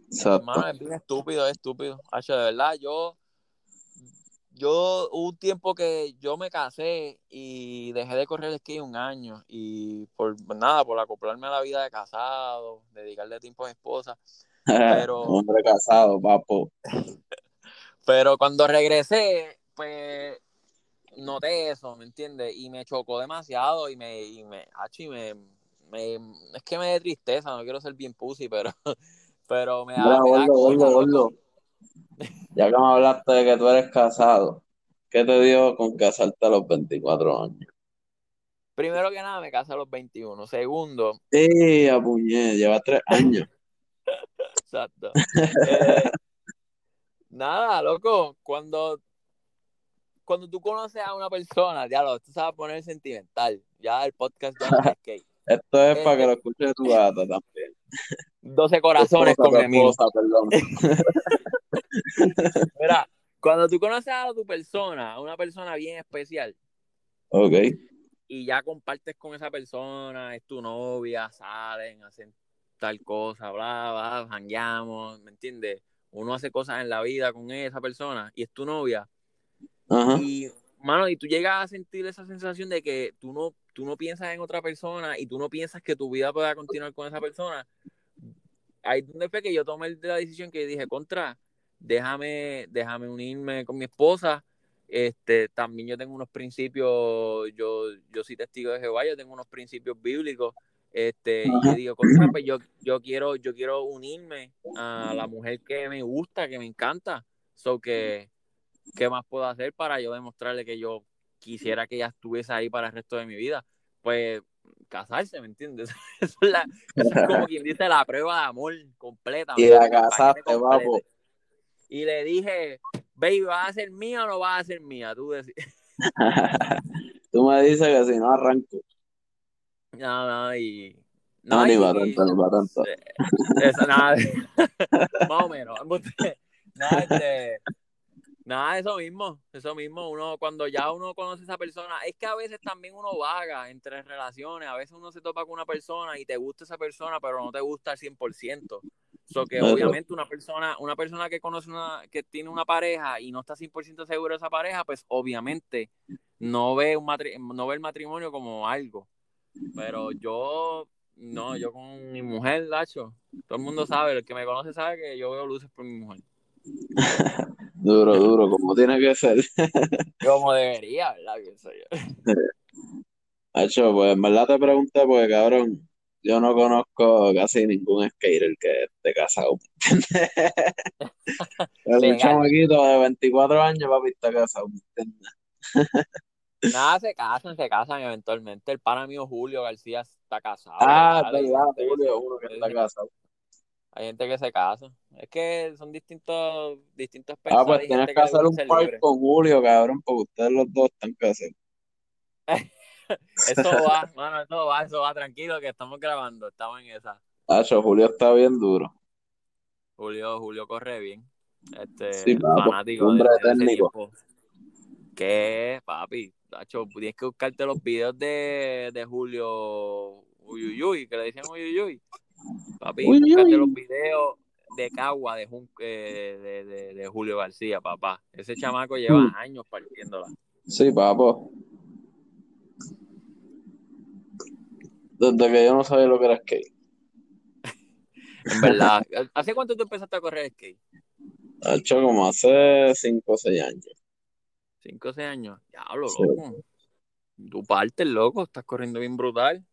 Exacto. Hermano, es bien estúpido, es estúpido. Hacho, de verdad, yo, yo hubo un tiempo que yo me casé y dejé de correr skate un año y por nada, por acoplarme a la vida de casado, dedicarle tiempo a mi esposa. Pero- Hombre casado, papo. Pero cuando regresé, pues noté eso, ¿me entiendes? Y me chocó demasiado y me, y me, hacho, y me, me- es que me da tristeza, no quiero ser bien pussy, pero, pero me da, Mira, me da gordo, cosa, gordo, loco. gordo. Ya que me hablaste de que tú eres casado, ¿qué te dio con casarte a los 24 años? Primero que nada, me casé a los 21. Segundo, Sí, apuñé, lleva tres años. exacto. Eh, nada, loco, cuando, cuando tú conoces a una persona, ya lo, tú sabes poner sentimental. Ya el podcast ya no es. Esto es para que Este- lo escuche tu gata también. 12 corazones con Emil. Mira, cuando tú conoces a tu persona, a una persona bien especial, Ok. y ya compartes con esa persona, es tu novia, salen, hacen tal cosa, bla, bla, jangueamos, ¿me entiendes? Uno hace cosas en la vida con esa persona y es tu novia. Ajá. Y, mano, y tú llegas a sentir esa sensación de que tú no, tú no piensas en otra persona y tú no piensas que tu vida pueda continuar con esa persona. Ahí donde fue que yo tomé la decisión que dije, contra, déjame, déjame unirme con mi esposa. Este, también yo tengo unos principios, yo, yo soy testigo de Jehová, yo tengo unos principios bíblicos. Este, y yo digo, contra, pues yo, yo quiero, yo quiero unirme a la mujer que me gusta, que me encanta. So que, ¿qué más puedo hacer para yo demostrarle que yo quisiera que ella estuviese ahí para el resto de mi vida? Pues casarse, ¿me entiendes? Eso es, la- eso es como quien dice la prueba de amor completa. Y ¿me la casaste, papo. Y le dije, baby, ¿vas a ser mía o no vas a ser mía? Tú decís, Tú me dices que si no arranco. no, no, y... No, ni para tanto, ni para tanto. Eso, nada, más o menos. Nada, este, nada, eso mismo, eso mismo. Uno, cuando ya uno conoce a esa persona, es que a veces también uno vaga entre relaciones. A veces uno se topa con una persona y te gusta esa persona, pero no te gusta al 100%. So que obviamente una persona, una persona que conoce una, que tiene una pareja y no está 100% seguro de esa pareja, pues obviamente no ve un matri- no ve el matrimonio como algo. Pero yo, no, yo con mi mujer, Lacho, todo el mundo sabe, el que me conoce sabe que yo veo luces por mi mujer. Duro, duro, como tiene que ser. Como debería, ¿verdad? Pienso yo. Hacho, pues en verdad te pregunté porque, cabrón, yo no conozco casi ningún skater que esté casado. Es un chamaquito de 24 años, papi, está casado, ¿me entiendes? Nada, se casan, se casan eventualmente. El pana mío Julio García está casado. Ah, es ¿verdad? Hay verdad, gente que Julio, uno que está casado. Hay gente que se casa. Es que son distintos, distintos Ah, personas. pues Hay tienes que hacer un libre. con Julio, cabrón, porque ustedes los dos están casados. Eso va, mano, eso va, eso va, tranquilo que estamos grabando, estamos en esa. Hacho, Julio está bien duro. Julio, Julio corre bien. Este, Sí, papo, fanático hombre de, de ese técnico. ¿Qué, papi? Tacho, tienes que buscarte los videos de, de Julio Uyuyuy, que le decían Uyuyuy. Papi, Uy, uy. los videos de Cagua de, eh, de, de- de Julio García, papá. Ese chamaco lleva Mm. años partiéndola. Sí, papo. Desde que yo no sabía lo que era skate. En verdad. ¿Hace cuánto tú empezaste a correr skate? Ha hecho como hace 5 o 6 años. ¿Cinco o seis años? Diablo, Sí. loco. Tú partes, loco. Estás corriendo bien brutal.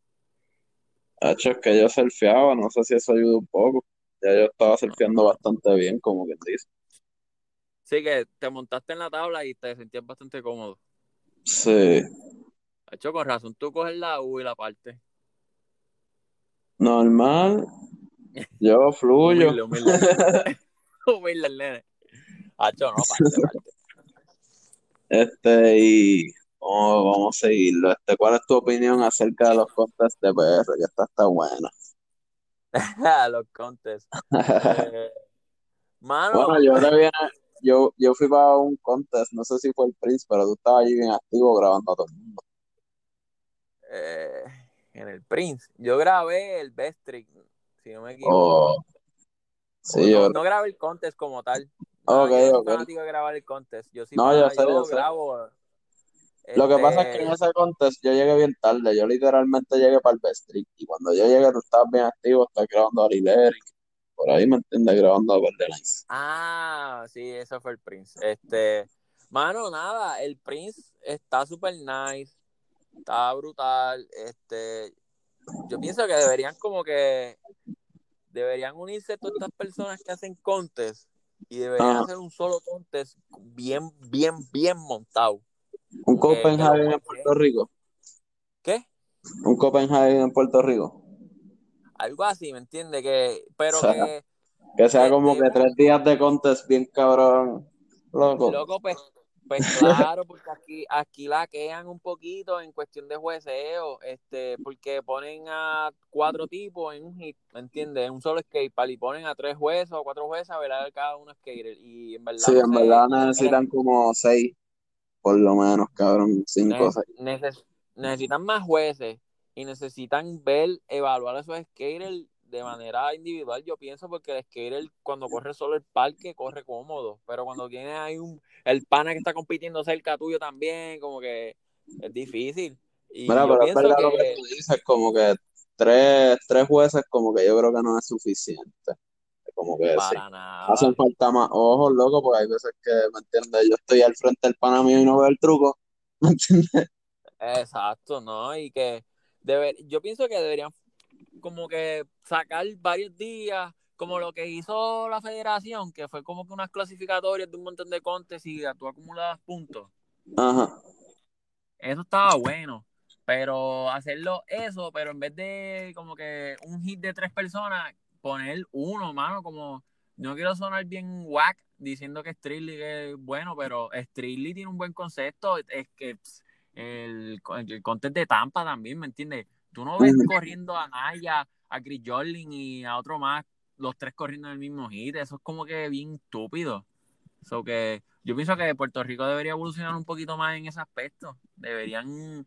Ha hecho es que yo surfeaba, no sé si eso ayuda un poco. Ya yo estaba surfeando bastante bien, como quien dice. Sí, que te montaste en la tabla y te sentías bastante cómodo. Sí. De hecho, con razón, tú coges la U y la parte. Normal. Yo fluyo. Humilde, humilde. humilde el nene. Hacho, no, parte, parte. Este, y vamos, vamos a seguirlo. Este, ¿cuál es tu opinión acerca de los contests de PR? Que esta está buena. Los contests. Eh, mano, Bueno, yo viene, yo, yo fui para un contest, no sé si fue el Prince, pero tú estabas allí bien activo grabando a todo el mundo. eh, en el Prince. Yo grabé el Best Trick, si no me equivoco. Oh, sí, no, yo, no grabé el contest como tal. No, yo no soy ok. fanático de grabar el contest. Yo sí, No, yo pana, sé, yo sé. Lo que pasa es este, que en ese contest yo llegué bien tarde, yo literalmente llegué para el Best Trick, y cuando yo llegué tú estabas bien activo, estás grabando a Eric, por ahí me entiendes, grabando a Nice. Ah, sí, eso fue el Prince. Este, mano, nada, el Prince está súper nice, está brutal. Este, yo pienso que deberían como que deberían unirse todas estas personas que hacen contest y deberían hacer un solo contest bien, bien, bien montado. Un Copenhagen en Puerto Rico, ¿Qué? un Copenhagen en Puerto Rico, Algo así, ¿me entiendes? Que, pero O sea, que que sea como que tres días de contest bien cabrón, loco. Loco, pues, pues claro, porque aquí, aquí laquean un poquito en cuestión de jueceo, este, porque ponen a cuatro tipos en un hit, ¿me entiendes? En un solo skatepark y ponen a tres jueces o cuatro jueces a velar cada uno skater. Y en verdad, Sí, no en verdad necesitan como seis, por lo menos, cabrón, cinco, seis. neces- necesitan más jueces y necesitan ver, evaluar a esos skaters de manera individual, yo pienso, porque el skater cuando corre solo el parque corre cómodo, pero cuando tiene ahí un, el pana que está compitiendo cerca tuyo también, como que es difícil. Y Mira, pero es verdad lo que que tú dices, como que tres, tres jueces, como que yo creo que no es suficiente. Como que sí. para nada. Hacen falta más ojos, loco, porque hay veces que, ¿me entiendes? Yo estoy al frente del pana mío y no veo el truco. ¿Me entiendes? Exacto, ¿no? Y que debe, yo pienso que deberían como que sacar varios días, como lo que hizo la federación, que fue como que unas clasificatorias de un montón de contes y tú acumulabas puntos. Ajá. Eso estaba bueno, pero hacerlo eso, pero en vez de como que un hit de tres personas, poner uno, mano, como no quiero sonar bien whack diciendo que Strictly es bueno, pero Strictly tiene un buen concepto, es que pss, el, el contest de Tampa también, ¿me entiendes? Tú no ves corriendo a Naya, a Chris Jordan y a otro más, los tres corriendo en el mismo hit, eso es como que bien estúpido. So que yo pienso que Puerto Rico debería evolucionar un poquito más en ese aspecto. Deberían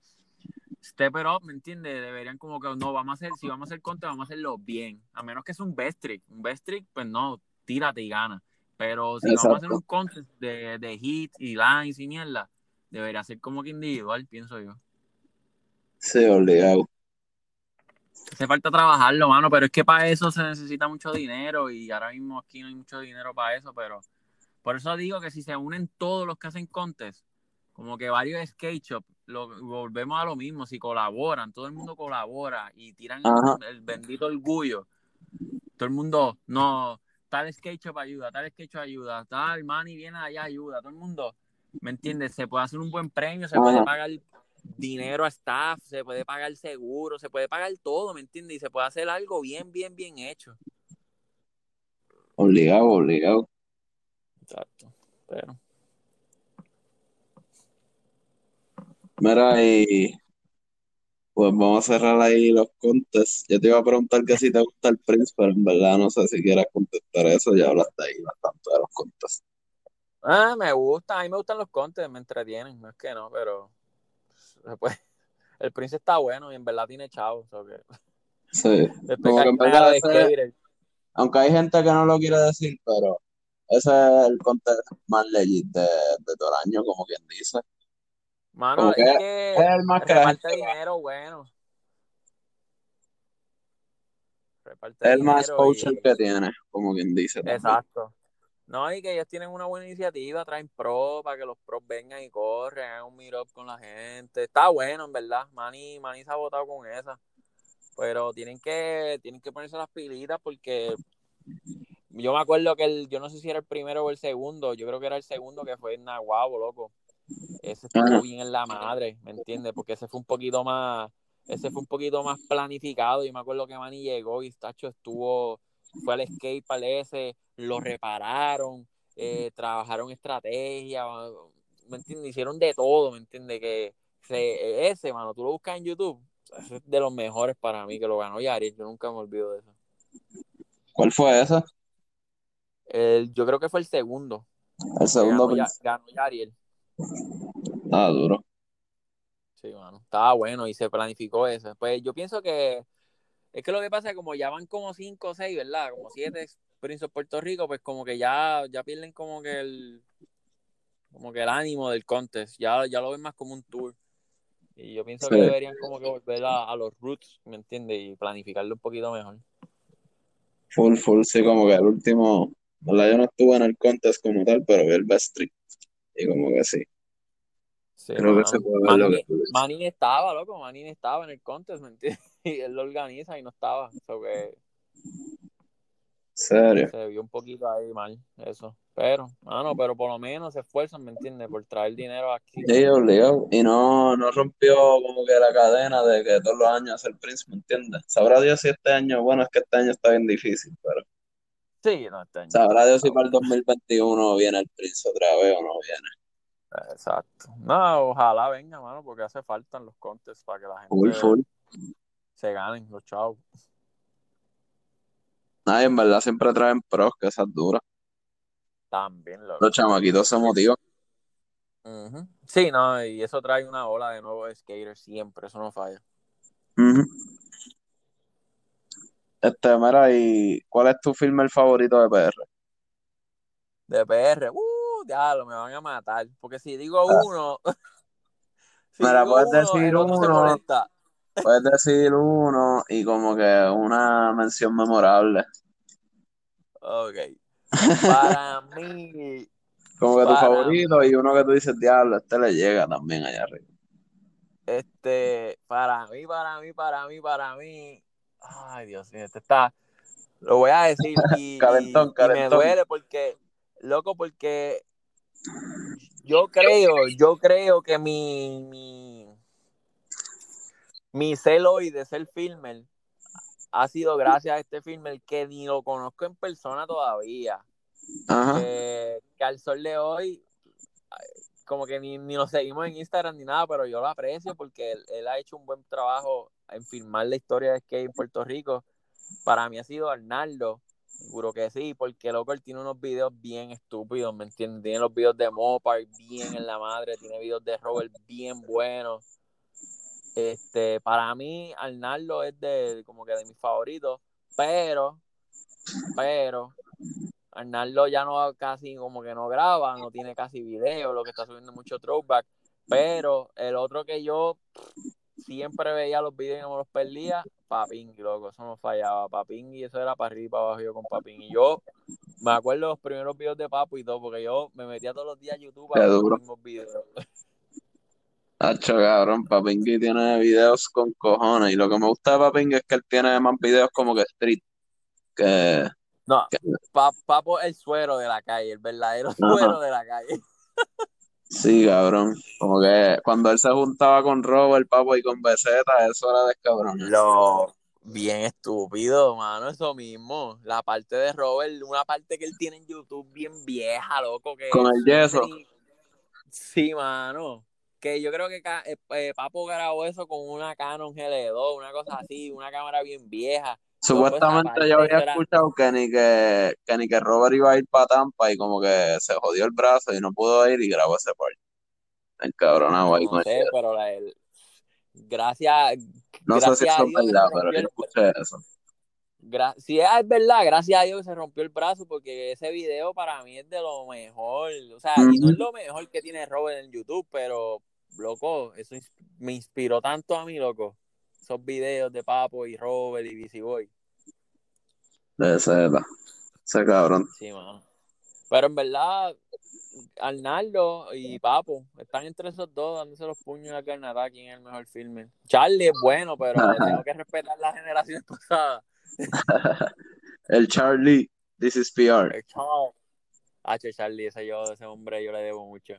step it up, ¿me entiendes? Deberían como que, no, vamos a hacer, si vamos a hacer content, vamos a hacerlo bien. A menos que sea un best trick. Un best trick, pues no, tírate y gana. Pero si vamos a hacer un content de, de hits y lines y mierda, debería ser como que individual, pienso yo. Sí, obligado. Hace falta trabajarlo, mano, pero es que para eso se necesita mucho dinero y ahora mismo aquí no hay mucho dinero para eso, pero por eso digo que si se unen todos los que hacen contests, como que varios skate shops, lo, volvemos a lo mismo, si colaboran, todo el mundo colabora y tiran el, bendito orgullo, todo el mundo, no, tal skate shop ayuda, tal skate shop ayuda, tal money viene allá ayuda, todo el mundo, ¿me entiendes? Se puede hacer un buen premio, se puede pagar dinero a staff, se puede pagar seguro, se puede pagar todo, ¿me entiendes? Y se puede hacer algo bien, bien, bien hecho. Obligado, obligado. Exacto, pero... Mira, y pues vamos a cerrar ahí los contes. Yo te iba a preguntar que si te gusta el Prince, pero en verdad no sé si quieras contestar eso, ya hablaste ahí bastante de los contes. Ah, me gusta, a mí me gustan los contes, me entretienen, no es que no, pero pues, el Prince está bueno y en verdad tiene chavos. que... Sí, como que en verdad aunque hay gente que no lo quiere decir, pero ese es el conte más legit de, de todo el año, como quien dice. Mano, es que, es el más reparte dinero bueno. Reparte el más coach que tiene, como quien dice. Exacto. No, y que ellos tienen una buena iniciativa, traen pro para que los pros vengan y corren, hagan un meet up con la gente. Está bueno, en verdad. Manny, Manny se ha votado con esa. Pero tienen que, tienen que ponerse las pilitas porque yo me acuerdo que el, yo no sé si era el primero o el segundo, yo creo que era el segundo que fue en Nahuabo, loco. Ese estuvo bien en la madre, ¿me entiendes? Porque ese fue un poquito más, ese fue un poquito más planificado. y me acuerdo que Manny llegó y Tacho estuvo, fue al skate para ese, lo repararon, eh, trabajaron estrategia, ¿me entiendes? Hicieron de todo, ¿me entiendes? Que ese, mano, tú lo buscas en YouTube, es de los mejores para mí, que lo ganó Yari, yo nunca me olvido de eso. ¿Cuál fue ese? yo creo que fue el segundo. El segundo. Ganó, ganó Yariel. Ah, duro. Sí, mano. Estaba bueno y se planificó eso. Pues yo pienso que es que lo que pasa es que como ya van como 5 o 6, ¿verdad? Como 7 Prince of Puerto Rico, pues como que ya, ya pierden como que el como que el ánimo del contest. Ya, ya lo ven más como un tour. Y yo pienso que deberían como que volver a, los roots, ¿me entiendes? Y planificarlo un poquito mejor. Full, full, sí, como que el último, ¿verdad? Yo no estuve en el contest como tal, pero vi el best. Y como que sí. Creo que se puede ver Manin estaba, loco, Manin estaba en el contest, ¿me entiendes? Y él lo organiza y no estaba. So que... ¿Serio? Se vio un poquito ahí mal, eso. Pero, mano, pero por lo menos se esfuerzan, ¿me entiendes? Por traer dinero aquí. Sí, obligado. Y no, no rompió como que la cadena de que todos los años hace el Prince, ¿me entiendes? Sabrá Dios si este año, bueno, es que este año está bien difícil, pero. Sí, no, este año. Sabrá Dios si para el 2021 viene el Prince otra vez o no viene. Exacto. No, ojalá venga, mano, porque hace falta en los contests para que la gente se ganen los chavos. Ay, en verdad siempre traen pros, que esas duras. También Los chamaquitos se motivan. Sí, no, y eso trae una ola de nuevos skaters siempre, eso no falla. Este, mira, ¿y cuál es tu filme favorito de PR? De PR, uh, diablo, me van a matar. Porque si digo ah. uno. si Mira, puedes decir uno. Puedes decir uno y como que una mención memorable. Ok. Para mí. Como que tu favorito y uno que tú dices, diablo, este le llega también allá arriba. Este, para mí, para mí, para mí, para mí. Ay, Dios mío, este está. Lo voy a decir y, calentón, y me duele porque, loco, porque yo creo, yo creo que mi, mi, mi celo y de ser filmer ha sido gracias a este filmer que ni lo conozco en persona todavía. Que, al sol de hoy, como que ni, ni, lo seguimos en Instagram ni nada, pero yo lo aprecio porque él, él, ha hecho un buen trabajo en filmar la historia de skate en Puerto Rico. Para mí ha sido Arnaldo. Seguro que sí, porque loco él tiene unos videos bien estúpidos, ¿me entiendes? Tiene los videos de Mopar bien en la madre, tiene videos de Robert bien buenos. Este, para mí, Arnaldo es de como que de mis favoritos, pero, pero, Arnaldo ya no casi como que no graba, no tiene casi video, lo que está subiendo mucho throwback, pero el otro que yo siempre veía los videos y no me los perdía, Papingui, loco, eso no fallaba, Papingui, eso era para arriba y para abajo yo con Papingui. Yo me acuerdo los primeros videos de Papo y todo, porque yo me metía todos los días a YouTube para ver los mismos videos. Hacho, cabrón, Papingui tiene videos con cojones. Y lo que me gusta de Papingui es que él tiene más videos como que street. Que. No, Papo es el suero de la calle, el verdadero suero de la calle. Sí, cabrón. Como que cuando él se juntaba con Robert, Papo y con Beceta, eso era de cabrón. Lo bien estúpido, mano, eso mismo. La parte de Robert, una parte que él tiene en YouTube bien vieja, loco. Que con el yeso. Sí, mano que yo creo que eh, eh, Papo grabó eso con una Canon GL2, una cosa así, una cámara bien vieja. Supuestamente yo había escuchado que ni que, que ni que Robert iba a ir para Tampa y como que se jodió el brazo y no pudo ir y grabó ese parte. El cabronado ahí no sé, pero la, el, gracias. No gracias sé si eso es verdad, pero yo escuché eso. si es verdad, gracias a Dios que se rompió el brazo, porque ese video para mí es de lo mejor. O sea, y no es lo mejor que tiene Robert en YouTube, pero loco, eso me inspiró tanto a mí, loco. Esos videos de Papo y Robert y Busy Boy. De ese, ese cabrón. Sí, mano. Pero en verdad, Arnaldo y Papo están entre esos dos dándose los puños a la carnada. ¿Quién es el mejor filme? Charlie es bueno, pero tengo que respetar las generaciones pasadas. el Charlie, this is PR. El Charlie. Charlie, ese, yo, ese hombre yo le debo mucho.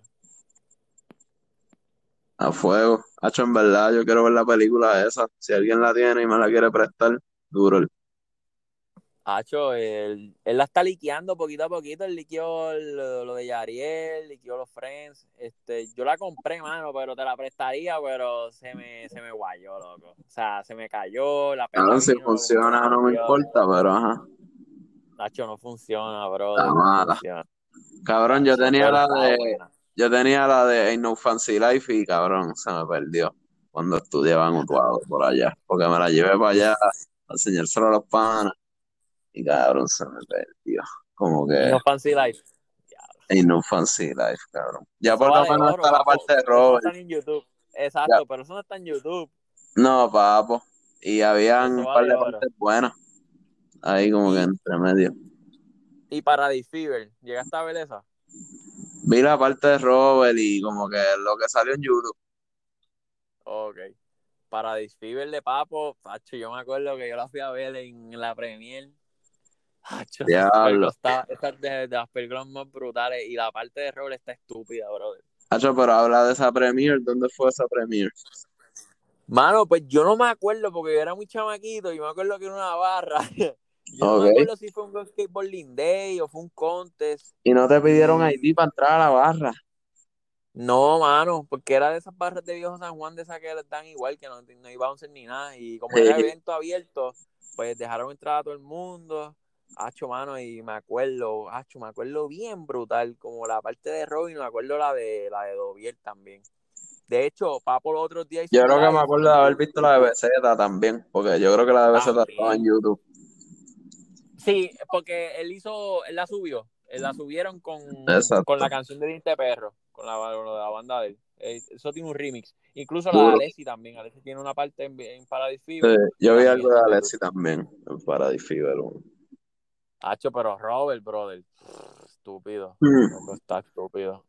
A fuego. Hacho, en verdad, yo quiero ver la película esa. Si alguien la tiene y me la quiere prestar, duro. Hacho, él, él la está liqueando poquito a poquito. Él liqueó lo, de Yariel, liqueó los Friends. Este, yo la compré, mano, pero te la prestaría, pero se me, se me guayó, loco. O sea, se me cayó. La no, si funciona, no me importa, pero ajá. Hacho, no funciona, bro. No funciona. Cabrón, yo tenía la de. Yo tenía la de Ain't No Fancy Life y cabrón, se me perdió cuando estudiaba en Utuado por allá, porque me la llevé para allá a enseñárselo a los panas y cabrón, se me perdió. Como que. Ain't No Fancy Life. Ain't No Fancy Life, cabrón. Ya por lo menos está la parte de Robert. Están en YouTube. Exacto, pero eso no está en YouTube. No, papo. Y habían un par de partes buenas. Ahí como que entre medio. Y para Fever, ¿llegaste a ver esa? Vi la parte de Robert y como que lo que salió en YouTube. Ok. Para Disfiber de Papo, Pacho, yo me acuerdo que yo la fui a ver en la Premier. Pacho, Diablo. Está, de, las películas más brutales y la parte de Robert está estúpida, brother. Pacho, pero habla de esa Premier, ¿dónde fue esa Premier? Mano, pues yo no me acuerdo porque yo era muy chamaquito y me acuerdo que era una barra. Yo no me acuerdo si fue un skateboarding day o fue un contest. ¿Y no te pidieron ID para entrar a la barra? No, mano, porque era de esas barras de Viejo San Juan, de esas que están igual, que no, no iba a ser ni nada. Y como era evento abierto, pues dejaron entrar a todo el mundo. Hacho, mano, y me acuerdo, hacho, me acuerdo bien brutal, como la parte de Robin, me acuerdo la de la de Dovier también. De hecho, Papo los otros días... Yo creo que me acuerdo de haber visto la de BZ también, porque yo creo que la de BZ estaba en YouTube. Sí, porque él hizo, él la subió, él la subieron con, con la canción de Dinte Perro, con la, la banda de él. Eso tiene un remix. Incluso la de Alessi también. Alessi tiene una parte en, en Paradise Fever. yo vi algo de Alessi también en Paradise Fever. Hacho, pero Robert, brother. Estúpido. Mm. Está estúpido.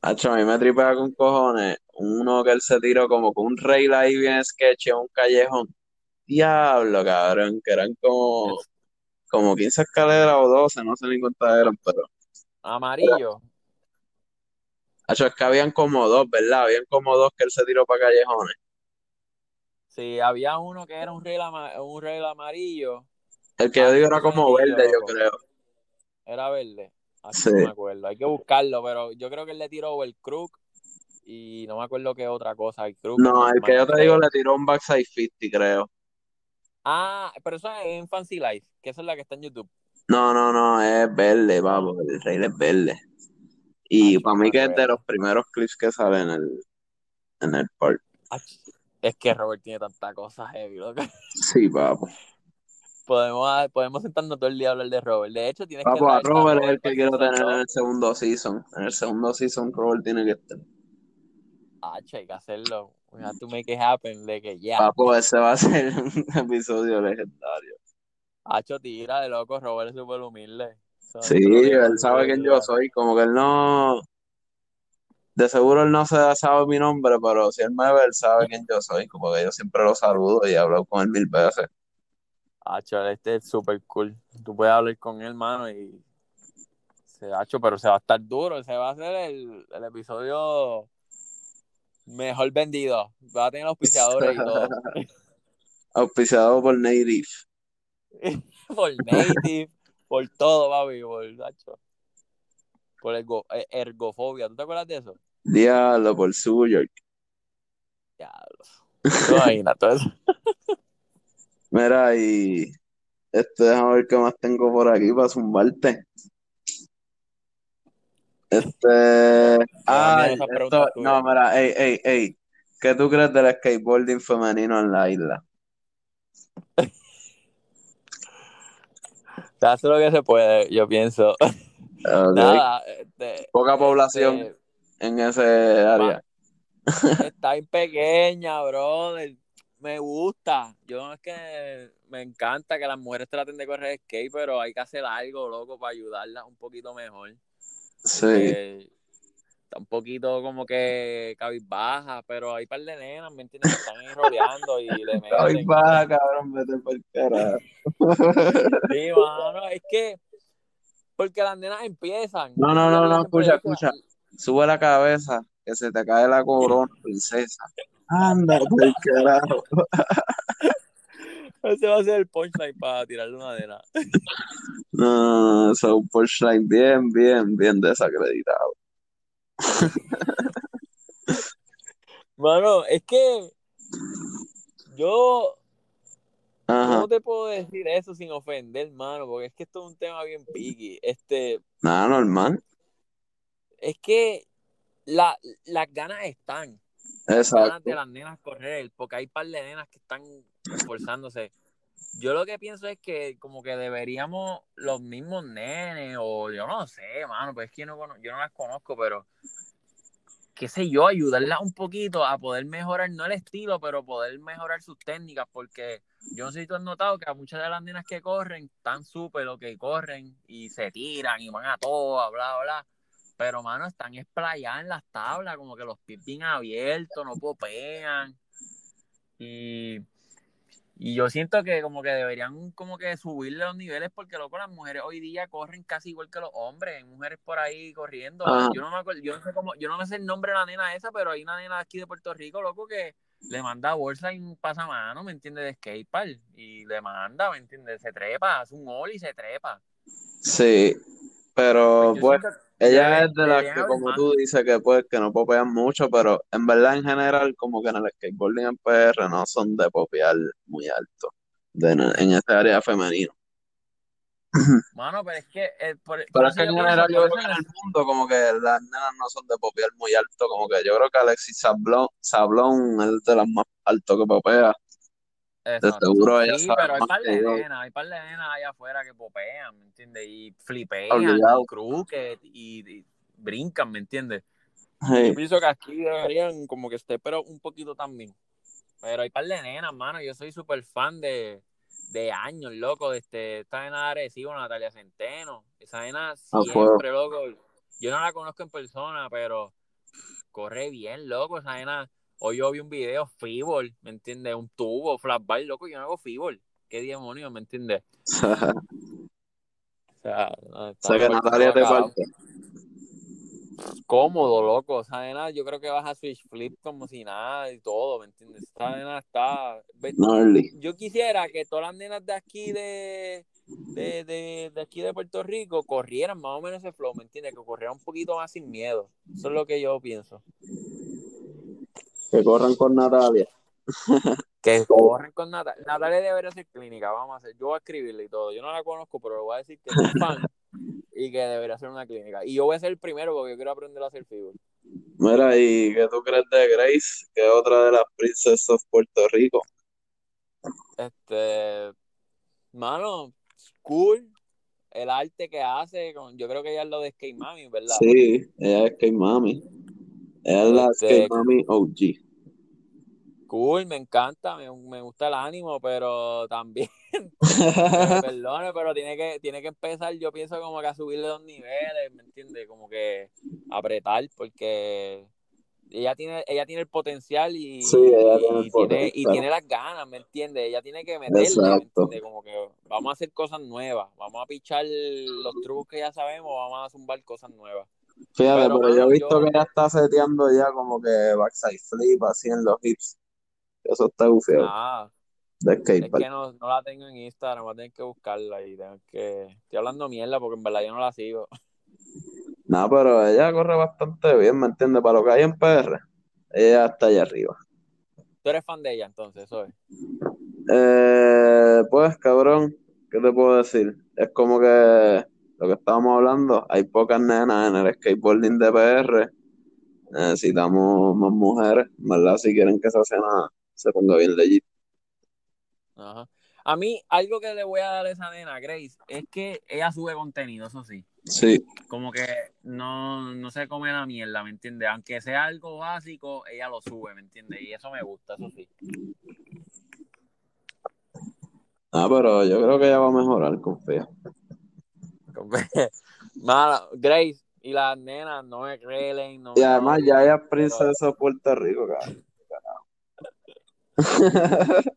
Hacho, a mí me tripea con cojones. Uno que él se tiró como con un rail ahí bien sketchy en un callejón. Diablo, cabrón, que eran como como 15 escaleras o 12, no sé ni cuántas eran, pero. Amarillo. Hacho, es que habían como dos, ¿verdad? Habían como dos que él se tiró para callejones. Sí, había uno que era un rail, un amarillo. El que yo digo era como verde, yo creo. Era verde. Así sí. no me acuerdo. Hay que buscarlo, pero yo creo que él le tiró el crook y no me acuerdo qué otra cosa. El crook, no, el que yo te digo le tiró un backside 50, creo. Ah, pero eso es en Fancy Life, que esa es la que está en YouTube. No, no, no, es verde, vamos, el rey es verde. Y para mí que es de los primeros clips que salen en el, en el park. Es que Robert tiene tanta cosa heavy, loco. Sí, papo. Podemos, podemos sentarnos todo el día a hablar de Robert. De hecho, tienes que a Robert es el que quiero tener en el segundo season. En el segundo season, Robert tiene que estar. Ah, che, hay que hacerlo. We have to make it happen. De que ya. Papo, ese va a ser un episodio legendario. Hacho, tira de loco. Robert es súper humilde. Sí, él sabe quién yo soy. Como que él no. De seguro él no se sabe mi nombre, pero si él me ve, él sabe quién yo soy. Como que yo siempre lo saludo y hablo con él mil veces. Hacho, este es súper cool. Tú puedes hablar con él, mano, y. Se, hacho, pero se va a estar duro. Se va a hacer el, el episodio mejor vendido. Va a tener auspiciadores y todo. Auspiciado por Native. por Native, por todo, papi. Por, hacho. por ergo- eh, ergofobia. ¿Tú te acuerdas de eso? Diablo, por suyo. Diablo. Tú imaginas todo eso. Mira, y este, déjame ver qué más tengo por aquí para zumbarte. Este, ay, esto, no, mira, ey, ey, ey, ¿qué tú crees del skateboarding femenino en la isla? Se hace lo que se puede, yo pienso. Nada, este, Poca población este, en ese área. está bien pequeña, brother. Me gusta. Yo no es que me encanta que las mujeres traten de correr skate, pero hay que hacer algo, loco, para ayudarlas un poquito mejor. Sí, Eh, está un poquito como que cabizbaja, pero hay par de nenas, ¿me entiendes? Que están ahí rodeando y le meten. va, cabrón, vete por carajo. Sí, mano, es que porque las nenas empiezan. No, no, no, no, escucha, dicho. Sube la cabeza, que se te cae la corona, princesa. Anda, por carajo. Ese va a ser el punchline para tirarle una nena. No, no, es un punchline bien, bien, bien desacreditado. Mano, es que yo Ajá, no te puedo decir eso sin ofender, mano, porque es que esto es un tema bien piqui. Este, nada normal. es que la, las ganas están. Exacto. de las nenas correr, porque hay par de nenas que están esforzándose. Yo lo que pienso es que como que deberíamos los mismos nenes, o yo no sé, mano, pues es que yo no, yo no las conozco, pero qué sé yo, ayudarlas un poquito a poder mejorar, no el estilo, pero poder mejorar sus técnicas, porque yo no sé si tú has notado que a muchas de las nenas que corren están súper lo que corren y se tiran y van a todo, bla, bla, pero mano, están esplayadas en las tablas, como que los pies bien abiertos, no popean. Y, y yo siento que como que deberían como que subirle los niveles porque loco las mujeres hoy día corren casi igual que los hombres, hay mujeres por ahí corriendo. Ajá. Yo no me acuerdo, yo no sé cómo, yo no me sé el nombre de la nena esa, pero hay una nena aquí de Puerto Rico, loco, que le manda bolsa y un pasamano, ¿me entiendes? De skatepark y le manda, ¿me entiendes? Se trepa, hace un all y se trepa. Sí, pero Pues siento- ella es de las que, como tú dices, que pues que no popean mucho, pero en verdad en general, como que en el skateboarding en PR no son de popear muy alto, de, en ese área femenino. Mano, pero es que eh, por, Pero es que en general yo creo que en el mundo como que las nenas no son de popear muy alto, como que yo creo que Alexis Sablón, Sablón es de las más alto que popea. De Exacto. seguro ella Sí, sabe pero hay par de nenas, hay par de nenas allá afuera que popean, ¿me entiendes? Y flipean, y y, y brincan, ¿me entiendes? Sí. Yo pienso que aquí deberían como que esté, pero un poquito también. Pero hay par de nenas, mano. Yo soy súper fan de, de años, loco. De este, esta nena de Arecibo, Natalia Centeno. Esa nena fuego. siempre, loco. Yo no la conozco en persona, pero corre bien, loco. Esa nena. Hoy yo vi un video, fibol, ¿me entiendes? Un tubo, flashbar, loco. Yo no hago fibol. ¿Qué demonios, me entiendes? O sea, no, O está sea que Natalia te parte. cómodo, loco. Esa nena, yo creo que vas a switch flip como si nada y todo, ¿me entiendes? Esa nena está. ve- Gnarly. Yo quisiera que todas las nenas de aquí de, de, de, de aquí de Puerto Rico corrieran más o menos ese flow, ¿me entiendes? Que corrieran un poquito más sin miedo. Eso es lo que yo pienso. Que corran con Natalia. Que corren con Natalia. Natalia debería hacer clínica, vamos a hacer. Yo voy a escribirle y todo. Yo no la conozco, pero le voy a decir que soy fan y que debería hacer una clínica. Y yo voy a ser el primero porque yo quiero aprender a hacer figura. Mira, ¿y qué tú crees de Grace? Que es otra de las princesas de Puerto Rico. Este, mano, cool. El arte que hace, con, yo creo que ella es lo de Skate Mami, ¿verdad? Sí, ella es Skate Mami. Ella es la Este- Mami OG. Cool, me encanta, me, me gusta el ánimo, pero también, perdone, pero tiene que, tiene que empezar, yo pienso como que a subirle dos niveles, ¿me entiendes? Como que apretar, porque ella tiene, ella tiene el potencial y, Sí, ella tiene el y tiene, y potencial. tiene las ganas, ¿me entiendes? Ella tiene que meterle, ¿me entiendes? Como que vamos a hacer cosas nuevas, vamos a pichar los trucos que ya sabemos, vamos a zumbar cosas nuevas. Fíjate, Pero, pero, yo he visto yo- que ella está seteando ya como que backside flip así en los hips. Eso está bufiado Ah, de Es que no, no la tengo en Instagram, voy a tener que buscarla y tengo que... Estoy hablando mierda porque en verdad yo no la sigo. No, pero ella corre bastante bien, ¿me entiendes? Para lo que hay en PR, ella está allá arriba. Tú eres fan de ella, entonces, es. Eh, pues, cabrón, ¿qué te puedo decir? Es como que lo que estábamos hablando, hay pocas nenas en el skateboarding de PR. Necesitamos más mujeres, ¿verdad? Si quieren que esa escena se ponga bien legit. Ajá. A mí, algo que le voy a dar a esa nena, Grace, es que ella sube contenido, eso sí. Sí, Como que no, no se come la mierda, ¿me entiendes? Aunque sea algo básico, ella lo sube, ¿me entiendes? Y eso me gusta, eso sí. ah, pero yo creo que ella va a mejorar, confía. Que- Mala, Grace y las nenas no me creen, no Y además ya ella princesa de Puerto Rico, cabrón.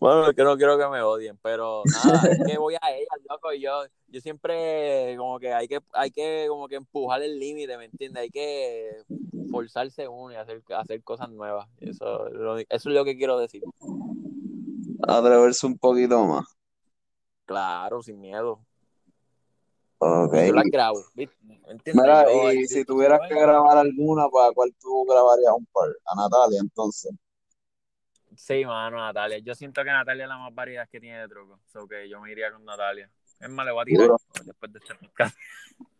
Bueno, es que no quiero que me odien, pero nada, es que voy a ella, loco, y yo, yo siempre como que hay que, hay que como que empujar el límite, ¿me entiendes? Hay que forzarse uno y hacer, hacer cosas nuevas. Eso, es lo- eso es lo que quiero decir. Atreverse un poquito más. Claro, sin miedo. Ok. Yo las grabo, ¿viste? Mira, Yo- y si tuvieras que grabar alguna, ¿para cuál tú grabarías un par? A Natalia, entonces. Sí, mano, Natalia. Yo siento que Natalia es la más variedad que tiene de truco. So que yo me iría con Natalia. Es más, le voy a tirar después de este podcast.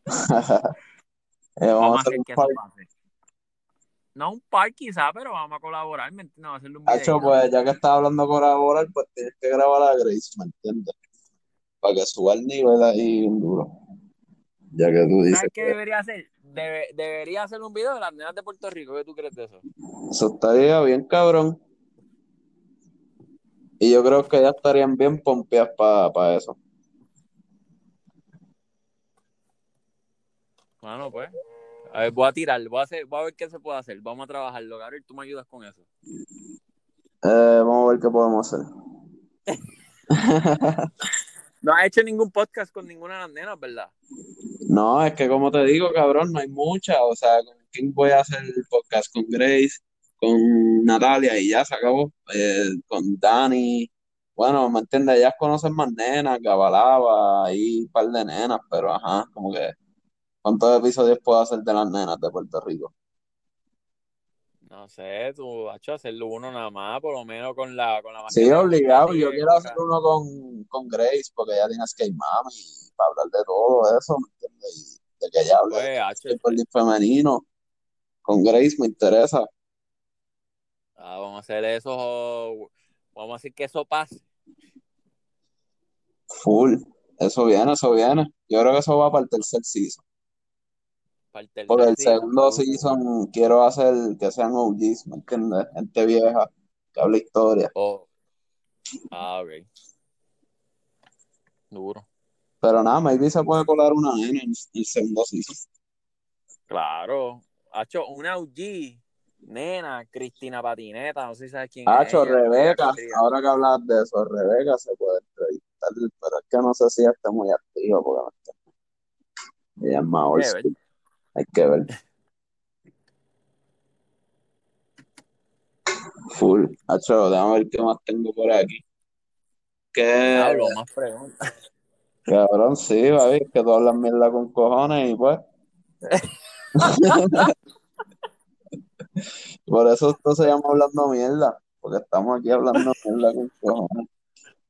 Eh, vamos, Vamos a hacer hacer un que par. eso pase. No un par quizá, pero vamos a colaborar, ¿me entiendes? A hacerle un Hacho, video. pues ya que estás hablando de colaborar, pues tienes que grabar a Grace, ¿me entiendes? Para que suba el nivel ahí duro. Ya que tú dices ¿Sabes qué debería hacer? Debe- debería hacer un video de las nenas de Puerto Rico. ¿Qué tú crees de eso? eso estaría bien cabrón. Y yo creo que ya estarían bien pompeadas para eso. Bueno, pues. A ver, voy a tirar, voy a, hacer, voy a ver qué se puede hacer. Vamos a trabajarlo, Gabriel. Tú me ayudas con eso. Eh, vamos a ver qué podemos hacer. No has hecho ningún podcast con ninguna de las nenas, ¿verdad? No, es que como te digo, cabrón, no hay mucha. O sea, ¿con quién voy a hacer el podcast? Con Grace, con Natalia y ya se acabó. Eh, con Dani. Bueno, ¿me entiendes? Ellas conocen más nenas, Gabalaba, ahí un par de nenas, pero ajá, como que ¿cuántos episodios puedo hacer de las nenas de Puerto Rico? No sé, tú has hecho hacerlo uno nada más, por lo menos con la, con la Sí, obligado. Yo quiero hacer uno con, con Grace porque ella tiene Skate Mami y para hablar de todo eso, ¿me entiendes? Y de que ella hable Pues, de femenino. Con Grace me interesa. ah, vamos a hacer eso. Vamos a decir que eso pase. Full. Eso viene, eso viene. Yo creo que eso va para el tercer season. Para el tercer segundo season quiero hacer que sean OGs, ¿me entiendes? Gente vieja que habla historia. oh. Ah, ok. Duro. Pero nada, maybe se puede colar una nena en el segundo season. Claro. Hacho, una OG, nena, Cristina Patineta, no sé si sabes quién Hacho, es ella. Rebeca, ahora que hablas de eso, Rebeca se puede entrevistar, pero es que no sé si está muy activa porque no está- ella es más old Hay que ver. Full. Hacho, déjame ver qué más tengo por aquí. Que, Diablo, más preguntas. cabrón, sí, baby, es que tú hablas mierda con cojones y pues. Por eso esto se llama hablando mierda, porque estamos aquí hablando mierda con cojones.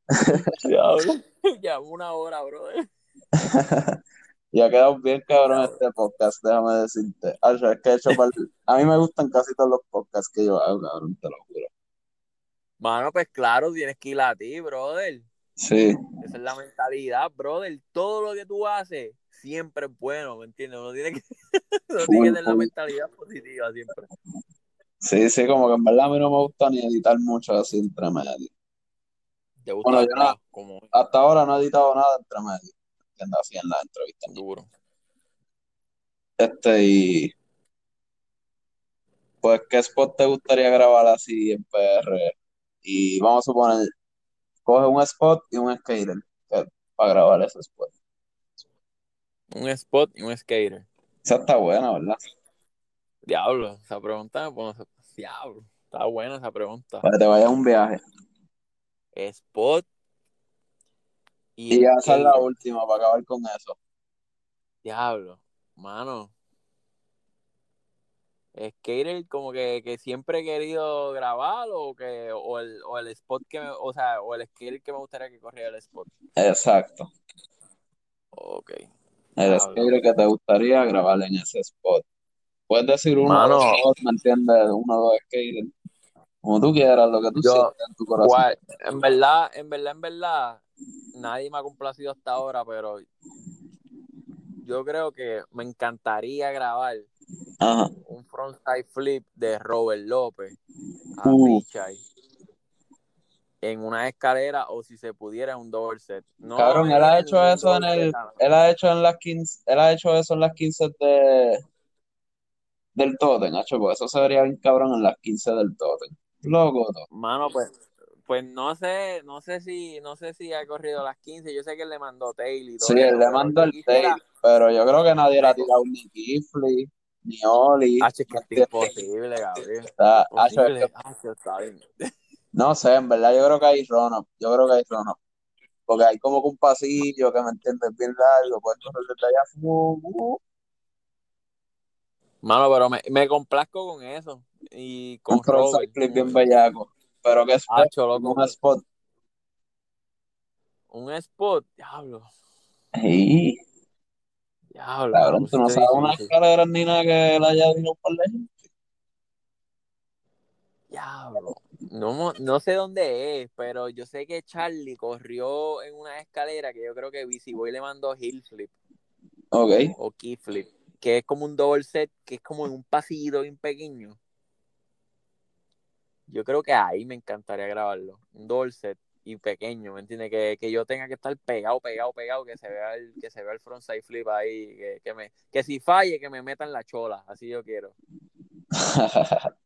Diablo. Ya una hora, brother. Y ha quedado bien cabrón este podcast, déjame decirte. Ah, es que he hecho par- A mí me gustan casi todos los podcasts que yo hago, cabrón, te lo juro. Mano, pues claro, tienes que ir a ti, brother. Sí, Esa es la mentalidad, brother. Todo lo que tú haces siempre es bueno, ¿me entiendes? Uno tiene que, uno tiene que Full, tener la mentalidad positiva siempre. sí, sí, como que en verdad a mí no me gusta ni editar mucho así entre medio. Te gusta Bueno, yo no- como Hasta ahora no he editado nada entre medio, así en la entrevista. duro. Este, y pues, ¿qué spot te gustaría grabar así en PR? Y vamos a suponer, coge un spot y un skater eh, para grabar ese spot. Un spot y un skater. Esa está buena, ¿verdad? Diablo, esa pregunta, bueno, diablo, está buena esa pregunta. Para que te vayas a un viaje. Spot y, Y esa es la última para acabar con eso. Diablo, mano. Skater como que, que siempre he querido grabar o que o el, o el spot que me, o sea, o el skater que me gustaría que corriera el spot. Exacto. Ok. El Diablo. skater que te gustaría grabar en ese spot. Puedes decir uno o Mano. dos ¿me entiendes? Uno o dos skaters. Como tú quieras, lo que tú Yo- sientas en tu corazón. En verdad, en verdad, en verdad, nadie me ha complacido hasta ahora, pero yo creo que me encantaría grabar Ajá. un frontside flip de Robert López a Uh. En una escalera o si se pudiera un double set. No Cabrón, él ha hecho eso en el, set, él ha hecho en las 15, él ha hecho eso en las 15 de del Totem, porque eso se vería bien cabrón en las 15 del Totem. Loco, no. Mano, pues, pues no sé, no sé si, no sé si ha corrido las 15. Yo sé que él le mandó tail y todo Sí, él le mandó el tail, pero yo creo que nadie le ha tirado ni Kifli, ni Oli. Ah, es que es imposible, Gabriel. Está- hacho, es Imposible. que- Ah, está bien. no sé, en verdad yo creo que hay run yo creo que hay run Porque hay como que un pasillo que me entiendes bien largo, puedes correr desde allá. Mano, pero me, me complazco con eso. Y con un Robert. bien bellaco. Pero que spot, Hacho, loco. un spot. Un spot, diablo. Sí, Diablo. cabrón, tú no sabes una escalera ni nada que la haya vino por lejos. Diablo. No, no sé dónde es, pero yo sé que Charlie corrió en una escalera que yo creo que Busy Boy le mandó heel flip Ok. o key flip, que es como un double set, que es como en un pasillito bien pequeño. Yo creo que ahí me encantaría grabarlo. Un double set y pequeño, ¿me entiendes? Que, que yo tenga que estar pegado, pegado, pegado, que se vea el, que se vea el frontside flip ahí, que, que me, que si falle, que me metan la chola, así yo quiero.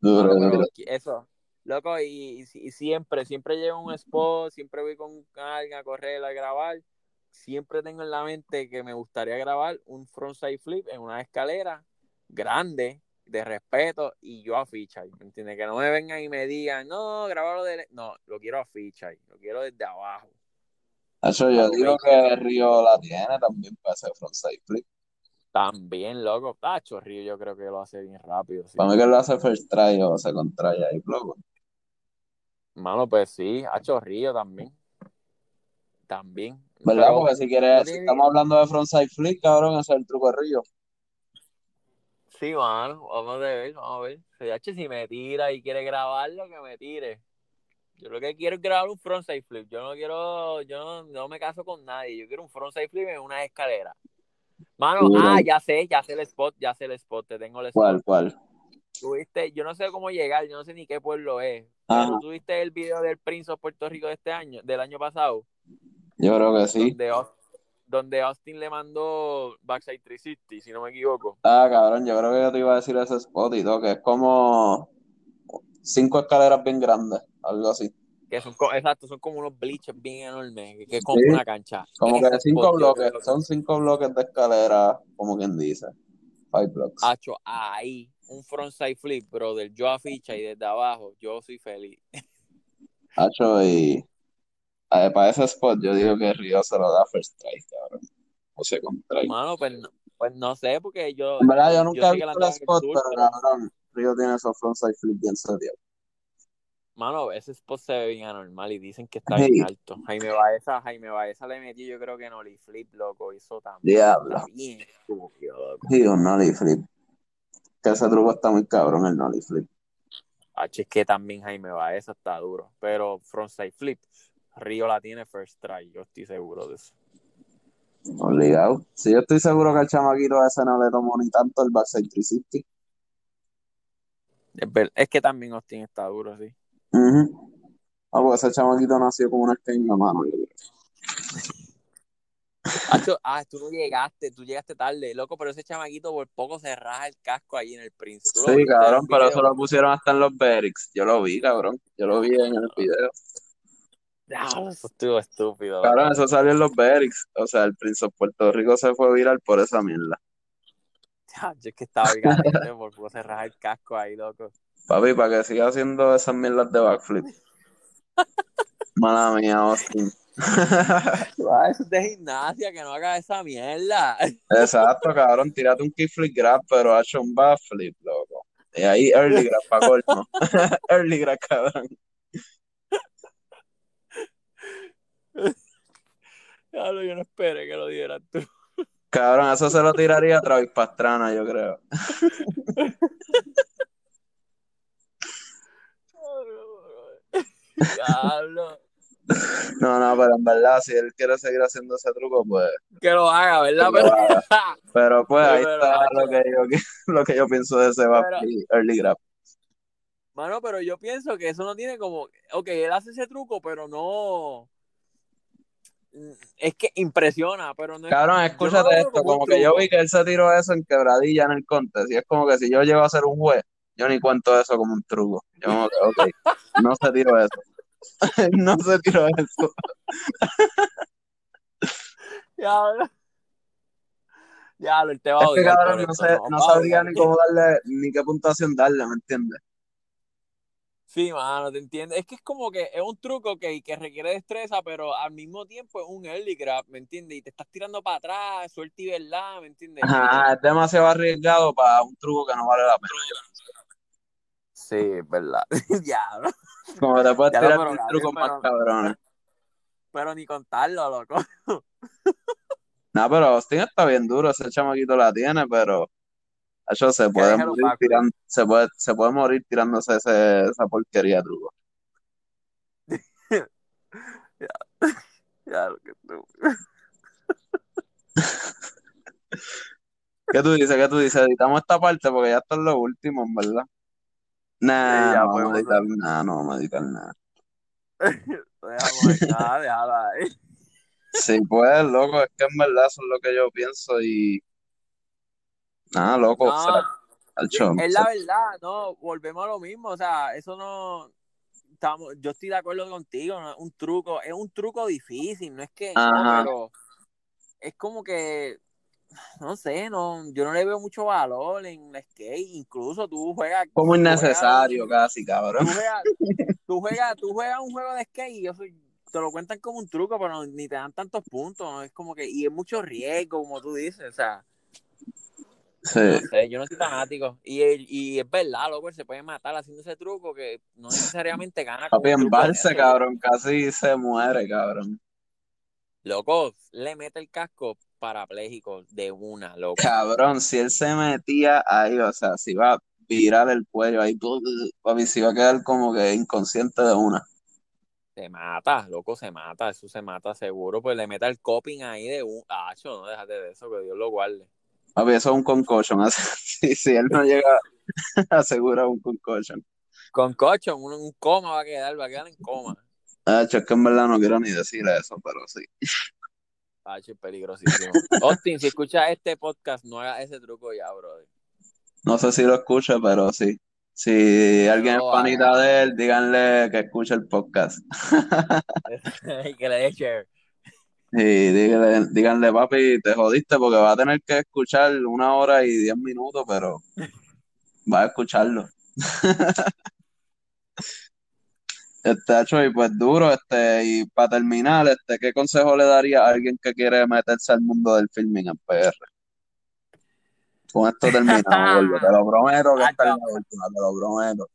duro, duro. eso, loco, y, y- y siempre, siempre llevo un spot, siempre voy con alguien a correr, a grabar. Siempre tengo en la mente que me gustaría grabar un frontside flip en una escalera grande, de respeto, y yo a ficha, ¿me entiendes? Que no me vengan y me digan, no, grabarlo de... No, lo quiero a ficha, lo quiero desde abajo. Hacho, yo digo que Río la tiene también para ese frontside flip. También, loco. Ah, Chorrillo yo creo que lo hace bien rápido. sí. Para mí que lo hace first try o second try ahí, loco. Mano, pues sí, a Chorrillo también. También. ¿Verdad? Pero- Porque si quieres, si estamos hablando de frontside flip, cabrón, ese es el truco de Río. Sí, mano, vamos a ver, vamos a ver. CH, si me tira y quiere grabarlo, que me tire. Yo lo que quiero es grabar un frontside flip. Yo no quiero, yo no, no me caso con nadie. Yo quiero un frontside flip en una escalera. Mano, ah, ya sé, ya sé el spot, ya sé el spot, te tengo el spot. ¿Cuál, cuál? Tuviste, yo no sé cómo llegar, yo no sé ni qué pueblo es. Ajá. Pero tuviste el video del Prince of Puerto Rico de este año, del año pasado, Yo creo que sí. donde, donde Austin le mandó Backside 360, si no me equivoco. Ah, cabrón, yo creo que yo te iba a decir ese spot y todo, que es como cinco escaleras bien grandes, algo así. Que son, exacto, son como unos bleachers bien enormes, que, que es como Sí. una cancha. Como que cinco spot, bloques, que- son cinco bloques de escalera, como quien dice. Five blocks. Hacho, ahí, un frontside flip, brother. Yo a ficha y desde abajo, yo soy feliz. Hacho, y para ese spot yo digo que Río se lo da first try, cabrón. O second try. Mano, pues, no- pues no sé, porque yo. En verdad, yo nunca he visto el spot, pero cabrón, Río tiene esos frontside flip bien serios. Mano, ese spot se ve bien anormal y dicen que está bien alto. Jaime Baeza, Jaime Baeza le metió, yo creo que en Oli Flip, loco, hizo también. Diablo. Bien estúpido, loco. Sí, un flip. Que ese truco está muy cabrón, el nollie flip. H, es que también Jaime Baeza está duro. Pero frontside flip, Río la tiene first try, yo estoy seguro de eso. Obligado. Sí, yo estoy seguro que el chamaquito ese no le tomó ni tanto el 360. Es, que también Austin está duro, sí. Ujú. Ah, porque ese chamaquito nació con una en la mano. ah, tú no llegaste, tú llegaste tarde, loco, pero ese chamaquito por poco se raja el casco ahí en el Prince. ¿Tú lo Sí, cabrón, pero eso lo pusieron hasta en los Berix. Yo lo vi, cabrón. Yo lo vi en el video. Eso estuvo estúpido. Cabrón, loco. eso salió en los Berix. O sea, el Prince of Puerto Rico se fue viral por esa mierda. Hacho, es que estaba bien caliente, por poco se raja el casco ahí, loco. Papi, para que siga haciendo esas mierdas de backflip. Mala mía, Austin. Eso es de gimnasia, que no haga esa mierda. Exacto, cabrón. Tírate un kickflip grab, pero ha hecho un backflip, loco. Y ahí early grab para colmo. early grab, cabrón. Diablo, yo no esperé que lo dieras tú. Cabrón, eso se lo tiraría a Travis Pastrana, yo creo. Diablo. No, no, pero en verdad, si él quiere seguir haciendo ese truco, pues. Que lo haga, ¿verdad? Lo Pero- Pero pues ahí Pero, está lo que yo, lo que yo pienso de ese early grab. Mano, pero yo pienso que eso no tiene como. Ok, él hace ese truco, pero no. Es que impresiona, pero no es. Cabrón, no escúchate esto, como que yo vi que él se tiró eso en quebradilla en el contest, y es como que si yo llego a ser un juez, yo ni cuento eso como un truco. Yo como que, no se tiró eso. no se tiró eso. Diablo. Diablo, él te va a Es que odiar cabrón, no, sé, no a sabría ni cómo darle, ni qué puntuación darle, ¿me entiendes? Sí, mano, te entiendes. Es que es como que es un truco que, que requiere destreza, pero al mismo tiempo es un early grab, ¿me entiendes? Y te estás tirando para atrás, suerte y verdad, ¿me entiendes? Ajá, es demasiado arriesgado para un truco que no vale la pena. Sí, es verdad. Diablo. Como te puedes tirar un truco más cabrones. Pero ni contarlo, loco. No, pero Austin está bien duro, ese chamaquito la tiene, pero se puede morir tirando, se puede, se puede morir tirándose ese- esa porquería truco. Diablo, que tú. ¿Qué tú dices? ¿Qué tú dices? Editamos esta parte porque ya esto es lo último, en verdad. Nah, Sí, ya no vamos a editar nada, no vamos a editar nada. Déjalo ahí. Sí, pues, loco, es que en verdad eso es lo que yo pienso y nada, loco, No, al show, es la verdad, no, volvemos a lo mismo, o sea, eso no, estamos, yo estoy de acuerdo contigo, no es un truco, es un truco difícil, no es que, no, pero es como que, no sé, no, yo no le veo mucho valor en la skate, incluso tú juegas, como tú juegas- innecesario casi, tú cabrón. juegas, tú juegas, tú juegas un juego de skate y yo soy- te lo cuentan como un truco, pero ni te dan tantos puntos, ¿no? es como que, y es mucho riesgo, como tú dices, o sea, Sí, no sé, yo no soy fanático. Y, y es verdad, loco, él se puede matar haciendo ese truco que no necesariamente gana papi, de eso. cabrón, casi se muere, cabrón. Loco, le mete el casco parapléjico de una, loco. Cabrón, si él se metía ahí, o sea, si iba a virar el cuello ahí, papi, se iba a quedar como que inconsciente de una. Se mata, loco, se mata, eso se mata seguro. Pues le mete el coping ahí de un. Ah, no déjate de eso, que Dios lo guarde. Papi, eso es un concussion. Si, si él no llega, asegura un concussion. Con cocho, un, un coma va a quedar, va a quedar en coma. Ah, es que en verdad no quiero ni decirle eso, pero sí. Ah, es peligrosísimo. Austin, si escuchas este podcast, no hagas ese truco ya, brother. No sé si lo escucha, pero sí. Si alguien es No, panita ah. de él, díganle que escuche el podcast. que le dé share. Y díganle, díganle, papi, te jodiste porque va a tener que escuchar una hora y diez minutos, pero va a escucharlo. Este hecho y pues duro, este, y para terminar, este, ¿qué consejo le daría a alguien que quiere meterse al mundo del filming en PR? Con esto terminamos, te lo prometo que esta es la última, te lo prometo.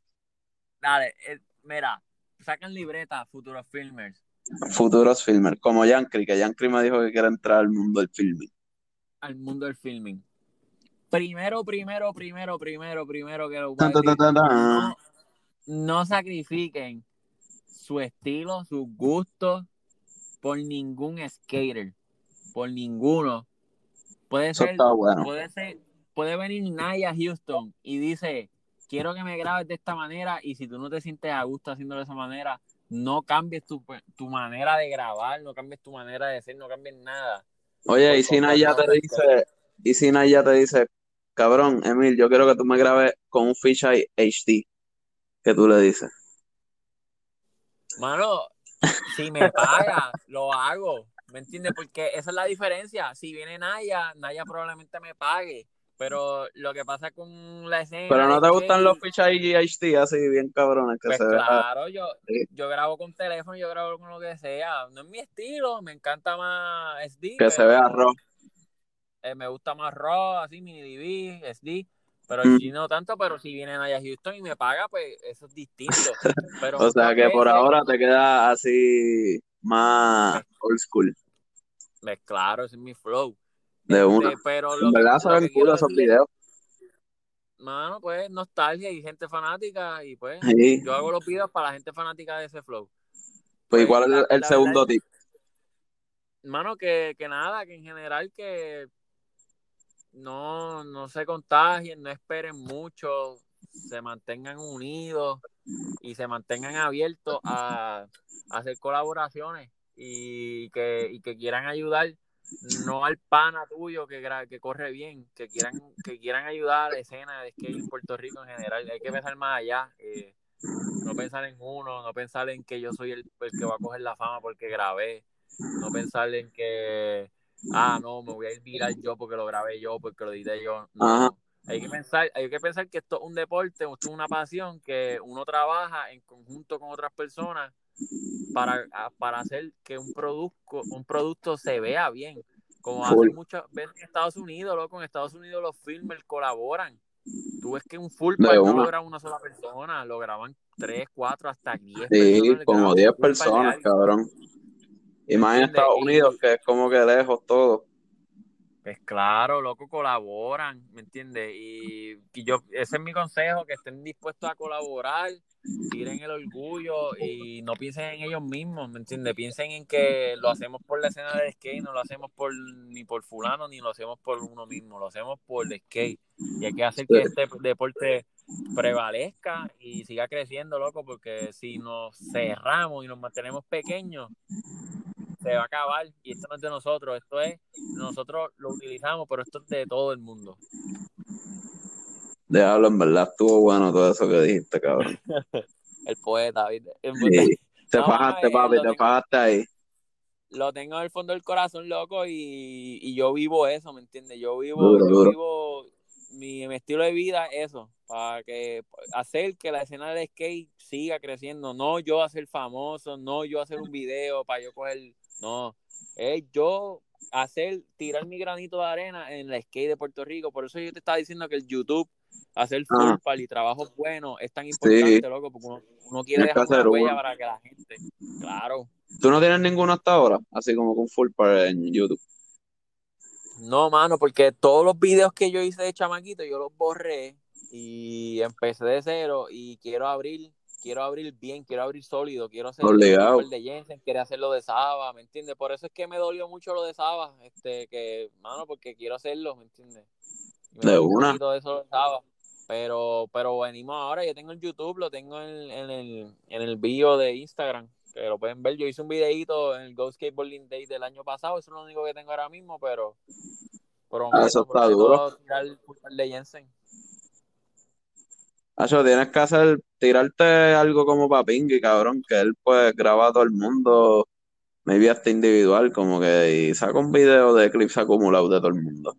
Dale, eh, mira, sacan libreta, futuros filmers. Futuros filmers, como Yankri, que Yankri me dijo que quiere entrar al mundo del filming. Al mundo del filming. Primero, primero, primero, primero, primero que los Tan, no, no sacrifiquen su estilo, sus gustos por ningún skater, por ninguno. Puede Eso ser, está bueno. puede ser, puede venir Naya Houston y dice, quiero que me grabes de esta manera y si tú no te sientes a gusto haciéndolo de esa manera, no cambies tu, tu manera de grabar, no cambies tu manera de ser, no cambies nada. Oye, Por y si Naya te dice, y si Naya te dice, cabrón, Emil, yo quiero que tú me grabes con un fisheye HD, ¿qué tú le dices? Mano, si me paga, lo hago. ¿Me entiendes? Porque esa es la diferencia. Si viene Naya, Naya probablemente me pague. Pero lo que pasa con la escena. Pero no te que, gustan los fisheye HD así bien cabrones que Pues se vea. claro, yo, Sí. yo grabo con teléfono, yo grabo con lo que sea. No es mi estilo, me encanta más SD. Que se vea raw. eh, me gusta más RAW, así, mini DV, SD. Pero Mm. si no tanto, pero si viene Naya Houston y me paga, pues eso es distinto. Pero O sea que por ahora te queda así más old school. Pues claro, ese es mi flow. De Este, una. pero lo En verdad lo se ven que cool quiero esos videos. Mano, pues nostalgia y gente fanática y pues Sí. yo hago los videos para la gente fanática de ese flow. Pues, ¿y cuál es la- el la segundo verdad tip? Mano, que, que nada, que en general que no, no se contagien, no esperen mucho, se mantengan unidos y se mantengan abiertos a, a hacer colaboraciones y que, y que quieran ayudar, no al pana tuyo que, que corre bien, que quieran, que quieran ayudar a la escena de skate en Puerto Rico en general. Hay que pensar más allá. eh, no pensar en uno, no pensar en que yo soy el, el que va a coger la fama porque grabé, no pensar en que, ah, no, me voy a ir viral yo porque lo grabé yo, porque lo edité yo. No, hay que pensar, hay que pensar que esto es un deporte, esto es una pasión que uno trabaja en conjunto con otras personas para, para hacer que un producto, un producto se vea bien. Como Full. hacen muchas veces en Estados Unidos, loco, en Estados Unidos los filmers colaboran. Tú ves que un full no una. lo graba una sola persona, lo graban tres, cuatro, hasta diez Sí, personas. como graban 10 un full part de personas, cabrón. Y más en. Estados Unidos, que es como que lejos todo. Pues claro, loco, colaboran, ¿me entiendes? Y, y yo, ese es mi consejo, que estén dispuestos a colaborar, tiren el orgullo y no piensen en ellos mismos, ¿me entiendes? Piensen en que lo hacemos por la escena del skate, no lo hacemos por ni por fulano, ni lo hacemos por uno mismo, lo hacemos por el skate. Y hay que hacer que este deporte prevalezca y siga creciendo, loco, porque si nos cerramos y nos mantenemos pequeños, se va a acabar y esto no es de nosotros, esto es, nosotros lo utilizamos, pero esto es de todo el mundo. Déjalo, en verdad, estuvo bueno todo eso que dijiste, cabrón. El poeta, ¿viste? Sí. Te No, fajaste, eh, papi, te fajaste ahí. Lo tengo en el fondo del corazón, loco, y, y yo vivo eso, ¿me entiendes? Yo vivo, Duro, yo duro. vivo mi, mi estilo de vida, eso, para que hacer que la escena del skate siga creciendo, no yo hacer famoso, no yo hacer un video para yo coger, no, es yo hacer, tirar mi granito de arena en el skate de Puerto Rico, por eso yo te estaba diciendo que el YouTube, hacer full Ajá. par y trabajos buenos es tan importante, loco, porque uno, uno quiere dejar una huella para que la gente, claro. ¿Tú no tienes ninguno hasta ahora? Así como con full en YouTube. No, mano, porque todos los videos que yo hice de chamaquito, yo los borré y empecé de cero y quiero abrir, quiero abrir bien, quiero abrir sólido, quiero hacer Obligado. el de Jensen, quiero hacerlo de Saba, ¿me entiendes? Por eso es que me dolió mucho lo de Saba, este, que, mano, porque quiero hacerlo, ¿me entiendes? De un una. de eso de Saba. Pero, pero venimos ahora, yo tengo el YouTube, lo tengo en, en el, en el bio de Instagram, que lo pueden ver. Yo hice un videito en el Go Skateboarding Day del año pasado, eso es lo único que tengo ahora mismo, pero prometo, Ah, eso está duro. tirar el de Jensen. Acho, tienes que hacer, tirarte algo como Papingui, cabrón, que él pues graba a todo el mundo, maybe hasta individual, como que, y saca un video de clips acumulados de todo el mundo.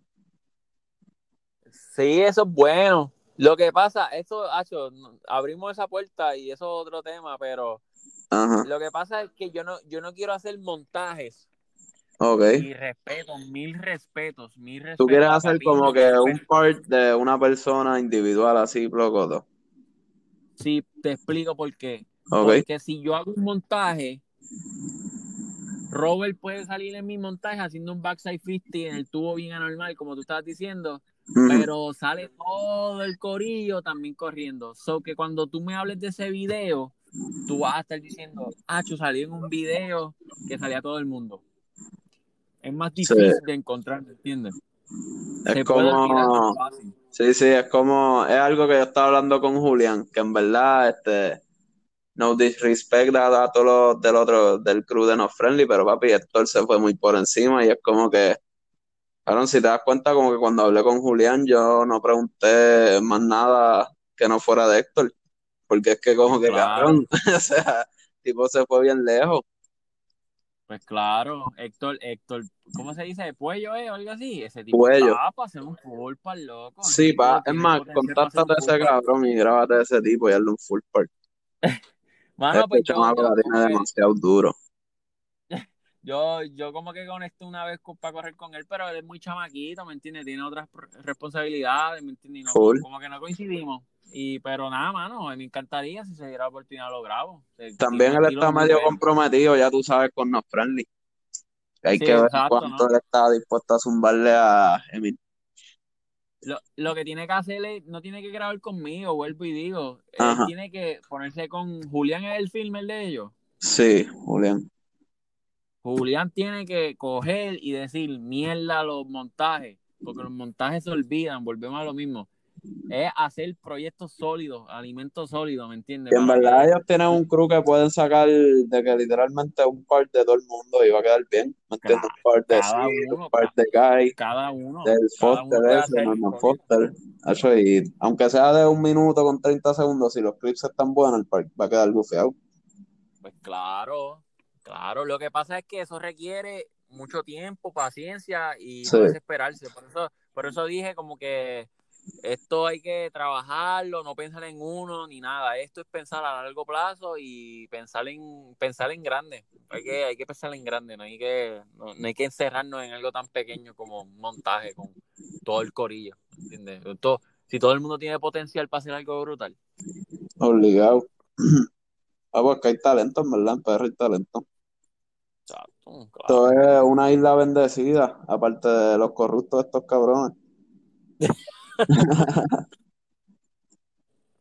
Sí, eso es bueno. Lo que pasa, eso, Acho, abrimos esa puerta y eso es otro tema, pero Ajá, lo que pasa es que yo no, yo no quiero hacer montajes ok. y respeto, mil respetos, mil respetos. Tú quieres hacer como que un part de una persona individual así, loco. Sí, te explico por qué. Porque si yo hago un montaje, Robert puede salir en mi montaje haciendo un backside 50 en el tubo bien anormal, como tú estabas diciendo, pero sale todo el corillo también corriendo. So que cuando tú me hables de ese video, tú vas a estar diciendo, ah, yo salí en un video que salía todo el mundo. Es más difícil de encontrar, ¿entiendes? Es como. Sí, sí, es como. Es algo que yo estaba hablando con Julián, que en verdad, este. No disrespect a, todos los del otro, del crew de No Friendly, pero papi, Héctor se fue muy por encima y es como que. Claro, si te das cuenta, como que cuando hablé con Julián, yo no pregunté más nada que no fuera de Héctor. Porque es que, como que, cabrón, o sea, tipo se fue bien lejos. Pues claro, Héctor, Héctor, ¿cómo se dice? ¿Puello, eh? O algo así. Ese tipo Puello. para hacer un full par, loco. Sí, pa, es más, contáctate a ese cabrón y grábate a ese tipo y hazle un full par. Mano, este pues yo, yo tiene demasiado duro. Yo, yo como que conecté una vez para correr con él, pero él es muy chamaquito, ¿me entiendes? Tiene otras responsabilidades, ¿me entiendes? como que no coincidimos. Y, pero nada, mano, me encantaría si se diera la oportunidad lo grabo. También él está medio comprometido, ya tú sabes, con No Friendly. Hay que ver cuánto él está dispuesto a zumbarle a Emil. Lo, lo, que tiene que hacer es, no tiene que grabar conmigo, vuelvo y digo. Él tiene que ponerse con Julián, ¿es el film el de ellos? Sí, Julián. Julián tiene que coger y decir mierda los montajes, porque los montajes se olvidan, volvemos a lo mismo es hacer proyectos sólidos, alimentos sólidos, ¿me entiendes? en verdad ellos tienen un crew que pueden sacar de que literalmente un par de todo el mundo y va a quedar bien, ¿me entiendes? un par de un par de Guy, cada uno, del Foster ese, Foster, eso, y aunque sea de un minuto con 30 segundos, si los clips están buenos, el par va a quedar bufeado. Pues claro, claro, lo que pasa es que eso requiere mucho tiempo, paciencia y no desesperarse, por eso, por eso dije como que esto hay que trabajarlo, no pensar en uno ni nada. Esto es pensar a largo plazo y pensar en pensar en grande. Hay que, hay que pensar en grande, no hay que, no, hay que encerrarnos en algo tan pequeño como un montaje con todo el corillo. ¿entiendes? si todo el mundo tiene potencial para hacer algo brutal. Obligado. Ah, porque pues hay talento, en verdad, pero hay talento. Esto es una isla bendecida, aparte de los corruptos de estos cabrones.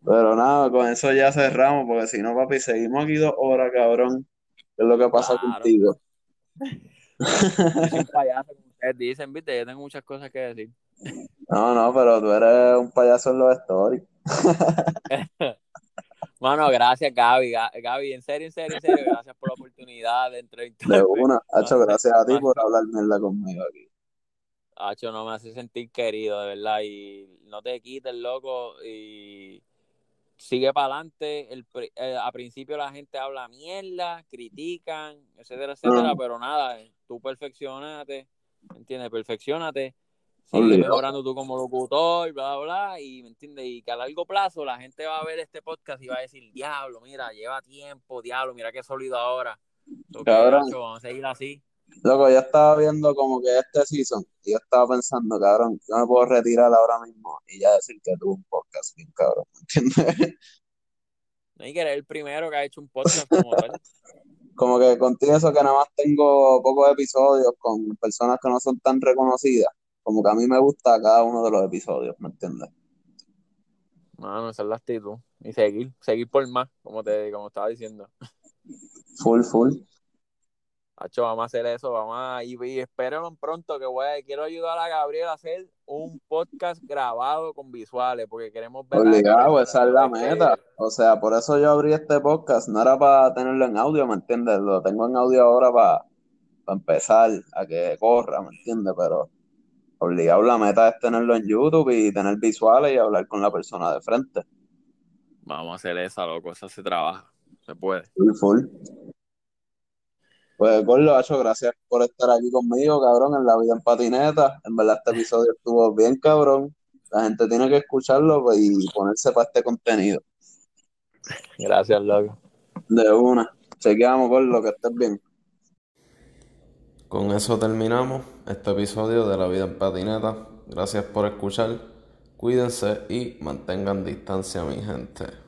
Pero nada, con eso ya cerramos, porque si no, papi, seguimos aquí dos horas, cabrón. ¿Qué es lo que pasa contigo? un payaso, como ustedes dicen, viste, yo tengo muchas cosas que decir. No, no, pero tú eres un payaso en los stories. Mano, gracias, Gaby. Gaby, en serio, en serio, en serio, gracias por la oportunidad de entrevistarme. De una, hecho, gracias a ti por hablar mierda conmigo aquí. Hacho, no me hace sentir querido, de verdad. Y no te quites, loco. Y sigue para adelante. El, eh, a principio la gente habla mierda, critican, etcétera, etcétera. Pero nada, tú perfeccionate, ¿entiendes? Perfeccionate. Sigue mejorando tú como locutor, bla, bla, bla. Y, ¿me entiendes? Y que a largo plazo la gente va a ver este podcast y va a decir, diablo, mira, lleva tiempo, diablo, mira qué sólido ahora. vamos a seguir así. Loco, yo estaba viendo como que este season y yo estaba pensando, cabrón, yo me puedo retirar ahora mismo y ya decir que tuve un podcast bien cabrón, ¿me entiendes? No hay que eres el primero que ha hecho un podcast como tal. como que contigo eso que nada más tengo pocos episodios con personas que no son tan reconocidas, como que a mí me gusta cada uno de los episodios, ¿me entiendes? Mano, esa es la actitud. Y seguir, seguir por más, como te como estaba diciendo. Full, full. Hacho, vamos a hacer eso, vamos a y, y pronto que voy a, quiero ayudar a Gabriel a hacer un podcast grabado con visuales porque queremos ver Obligado, esa es la meta. O sea, por eso yo abrí este podcast, no era para tenerlo en audio, ¿me entiendes? Lo tengo en audio ahora para, para empezar a que corra, ¿me entiendes? Pero obligado la meta es tenerlo en YouTube y tener visuales y hablar con la persona de frente. Vamos a hacer esa, loco, eso se trabaja, se puede. Full, full. Pues, Gordo, Hacho, gracias por estar aquí conmigo, cabrón, en la vida en patineta. En verdad, este episodio estuvo bien, cabrón. La gente tiene que escucharlo pues, y ponerse para este contenido. Gracias, loco. De una. Chequeamos, Gordo, que estés bien. Con eso terminamos este episodio de La Vida en Patineta. Gracias por escuchar. Cuídense y mantengan distancia, mi gente.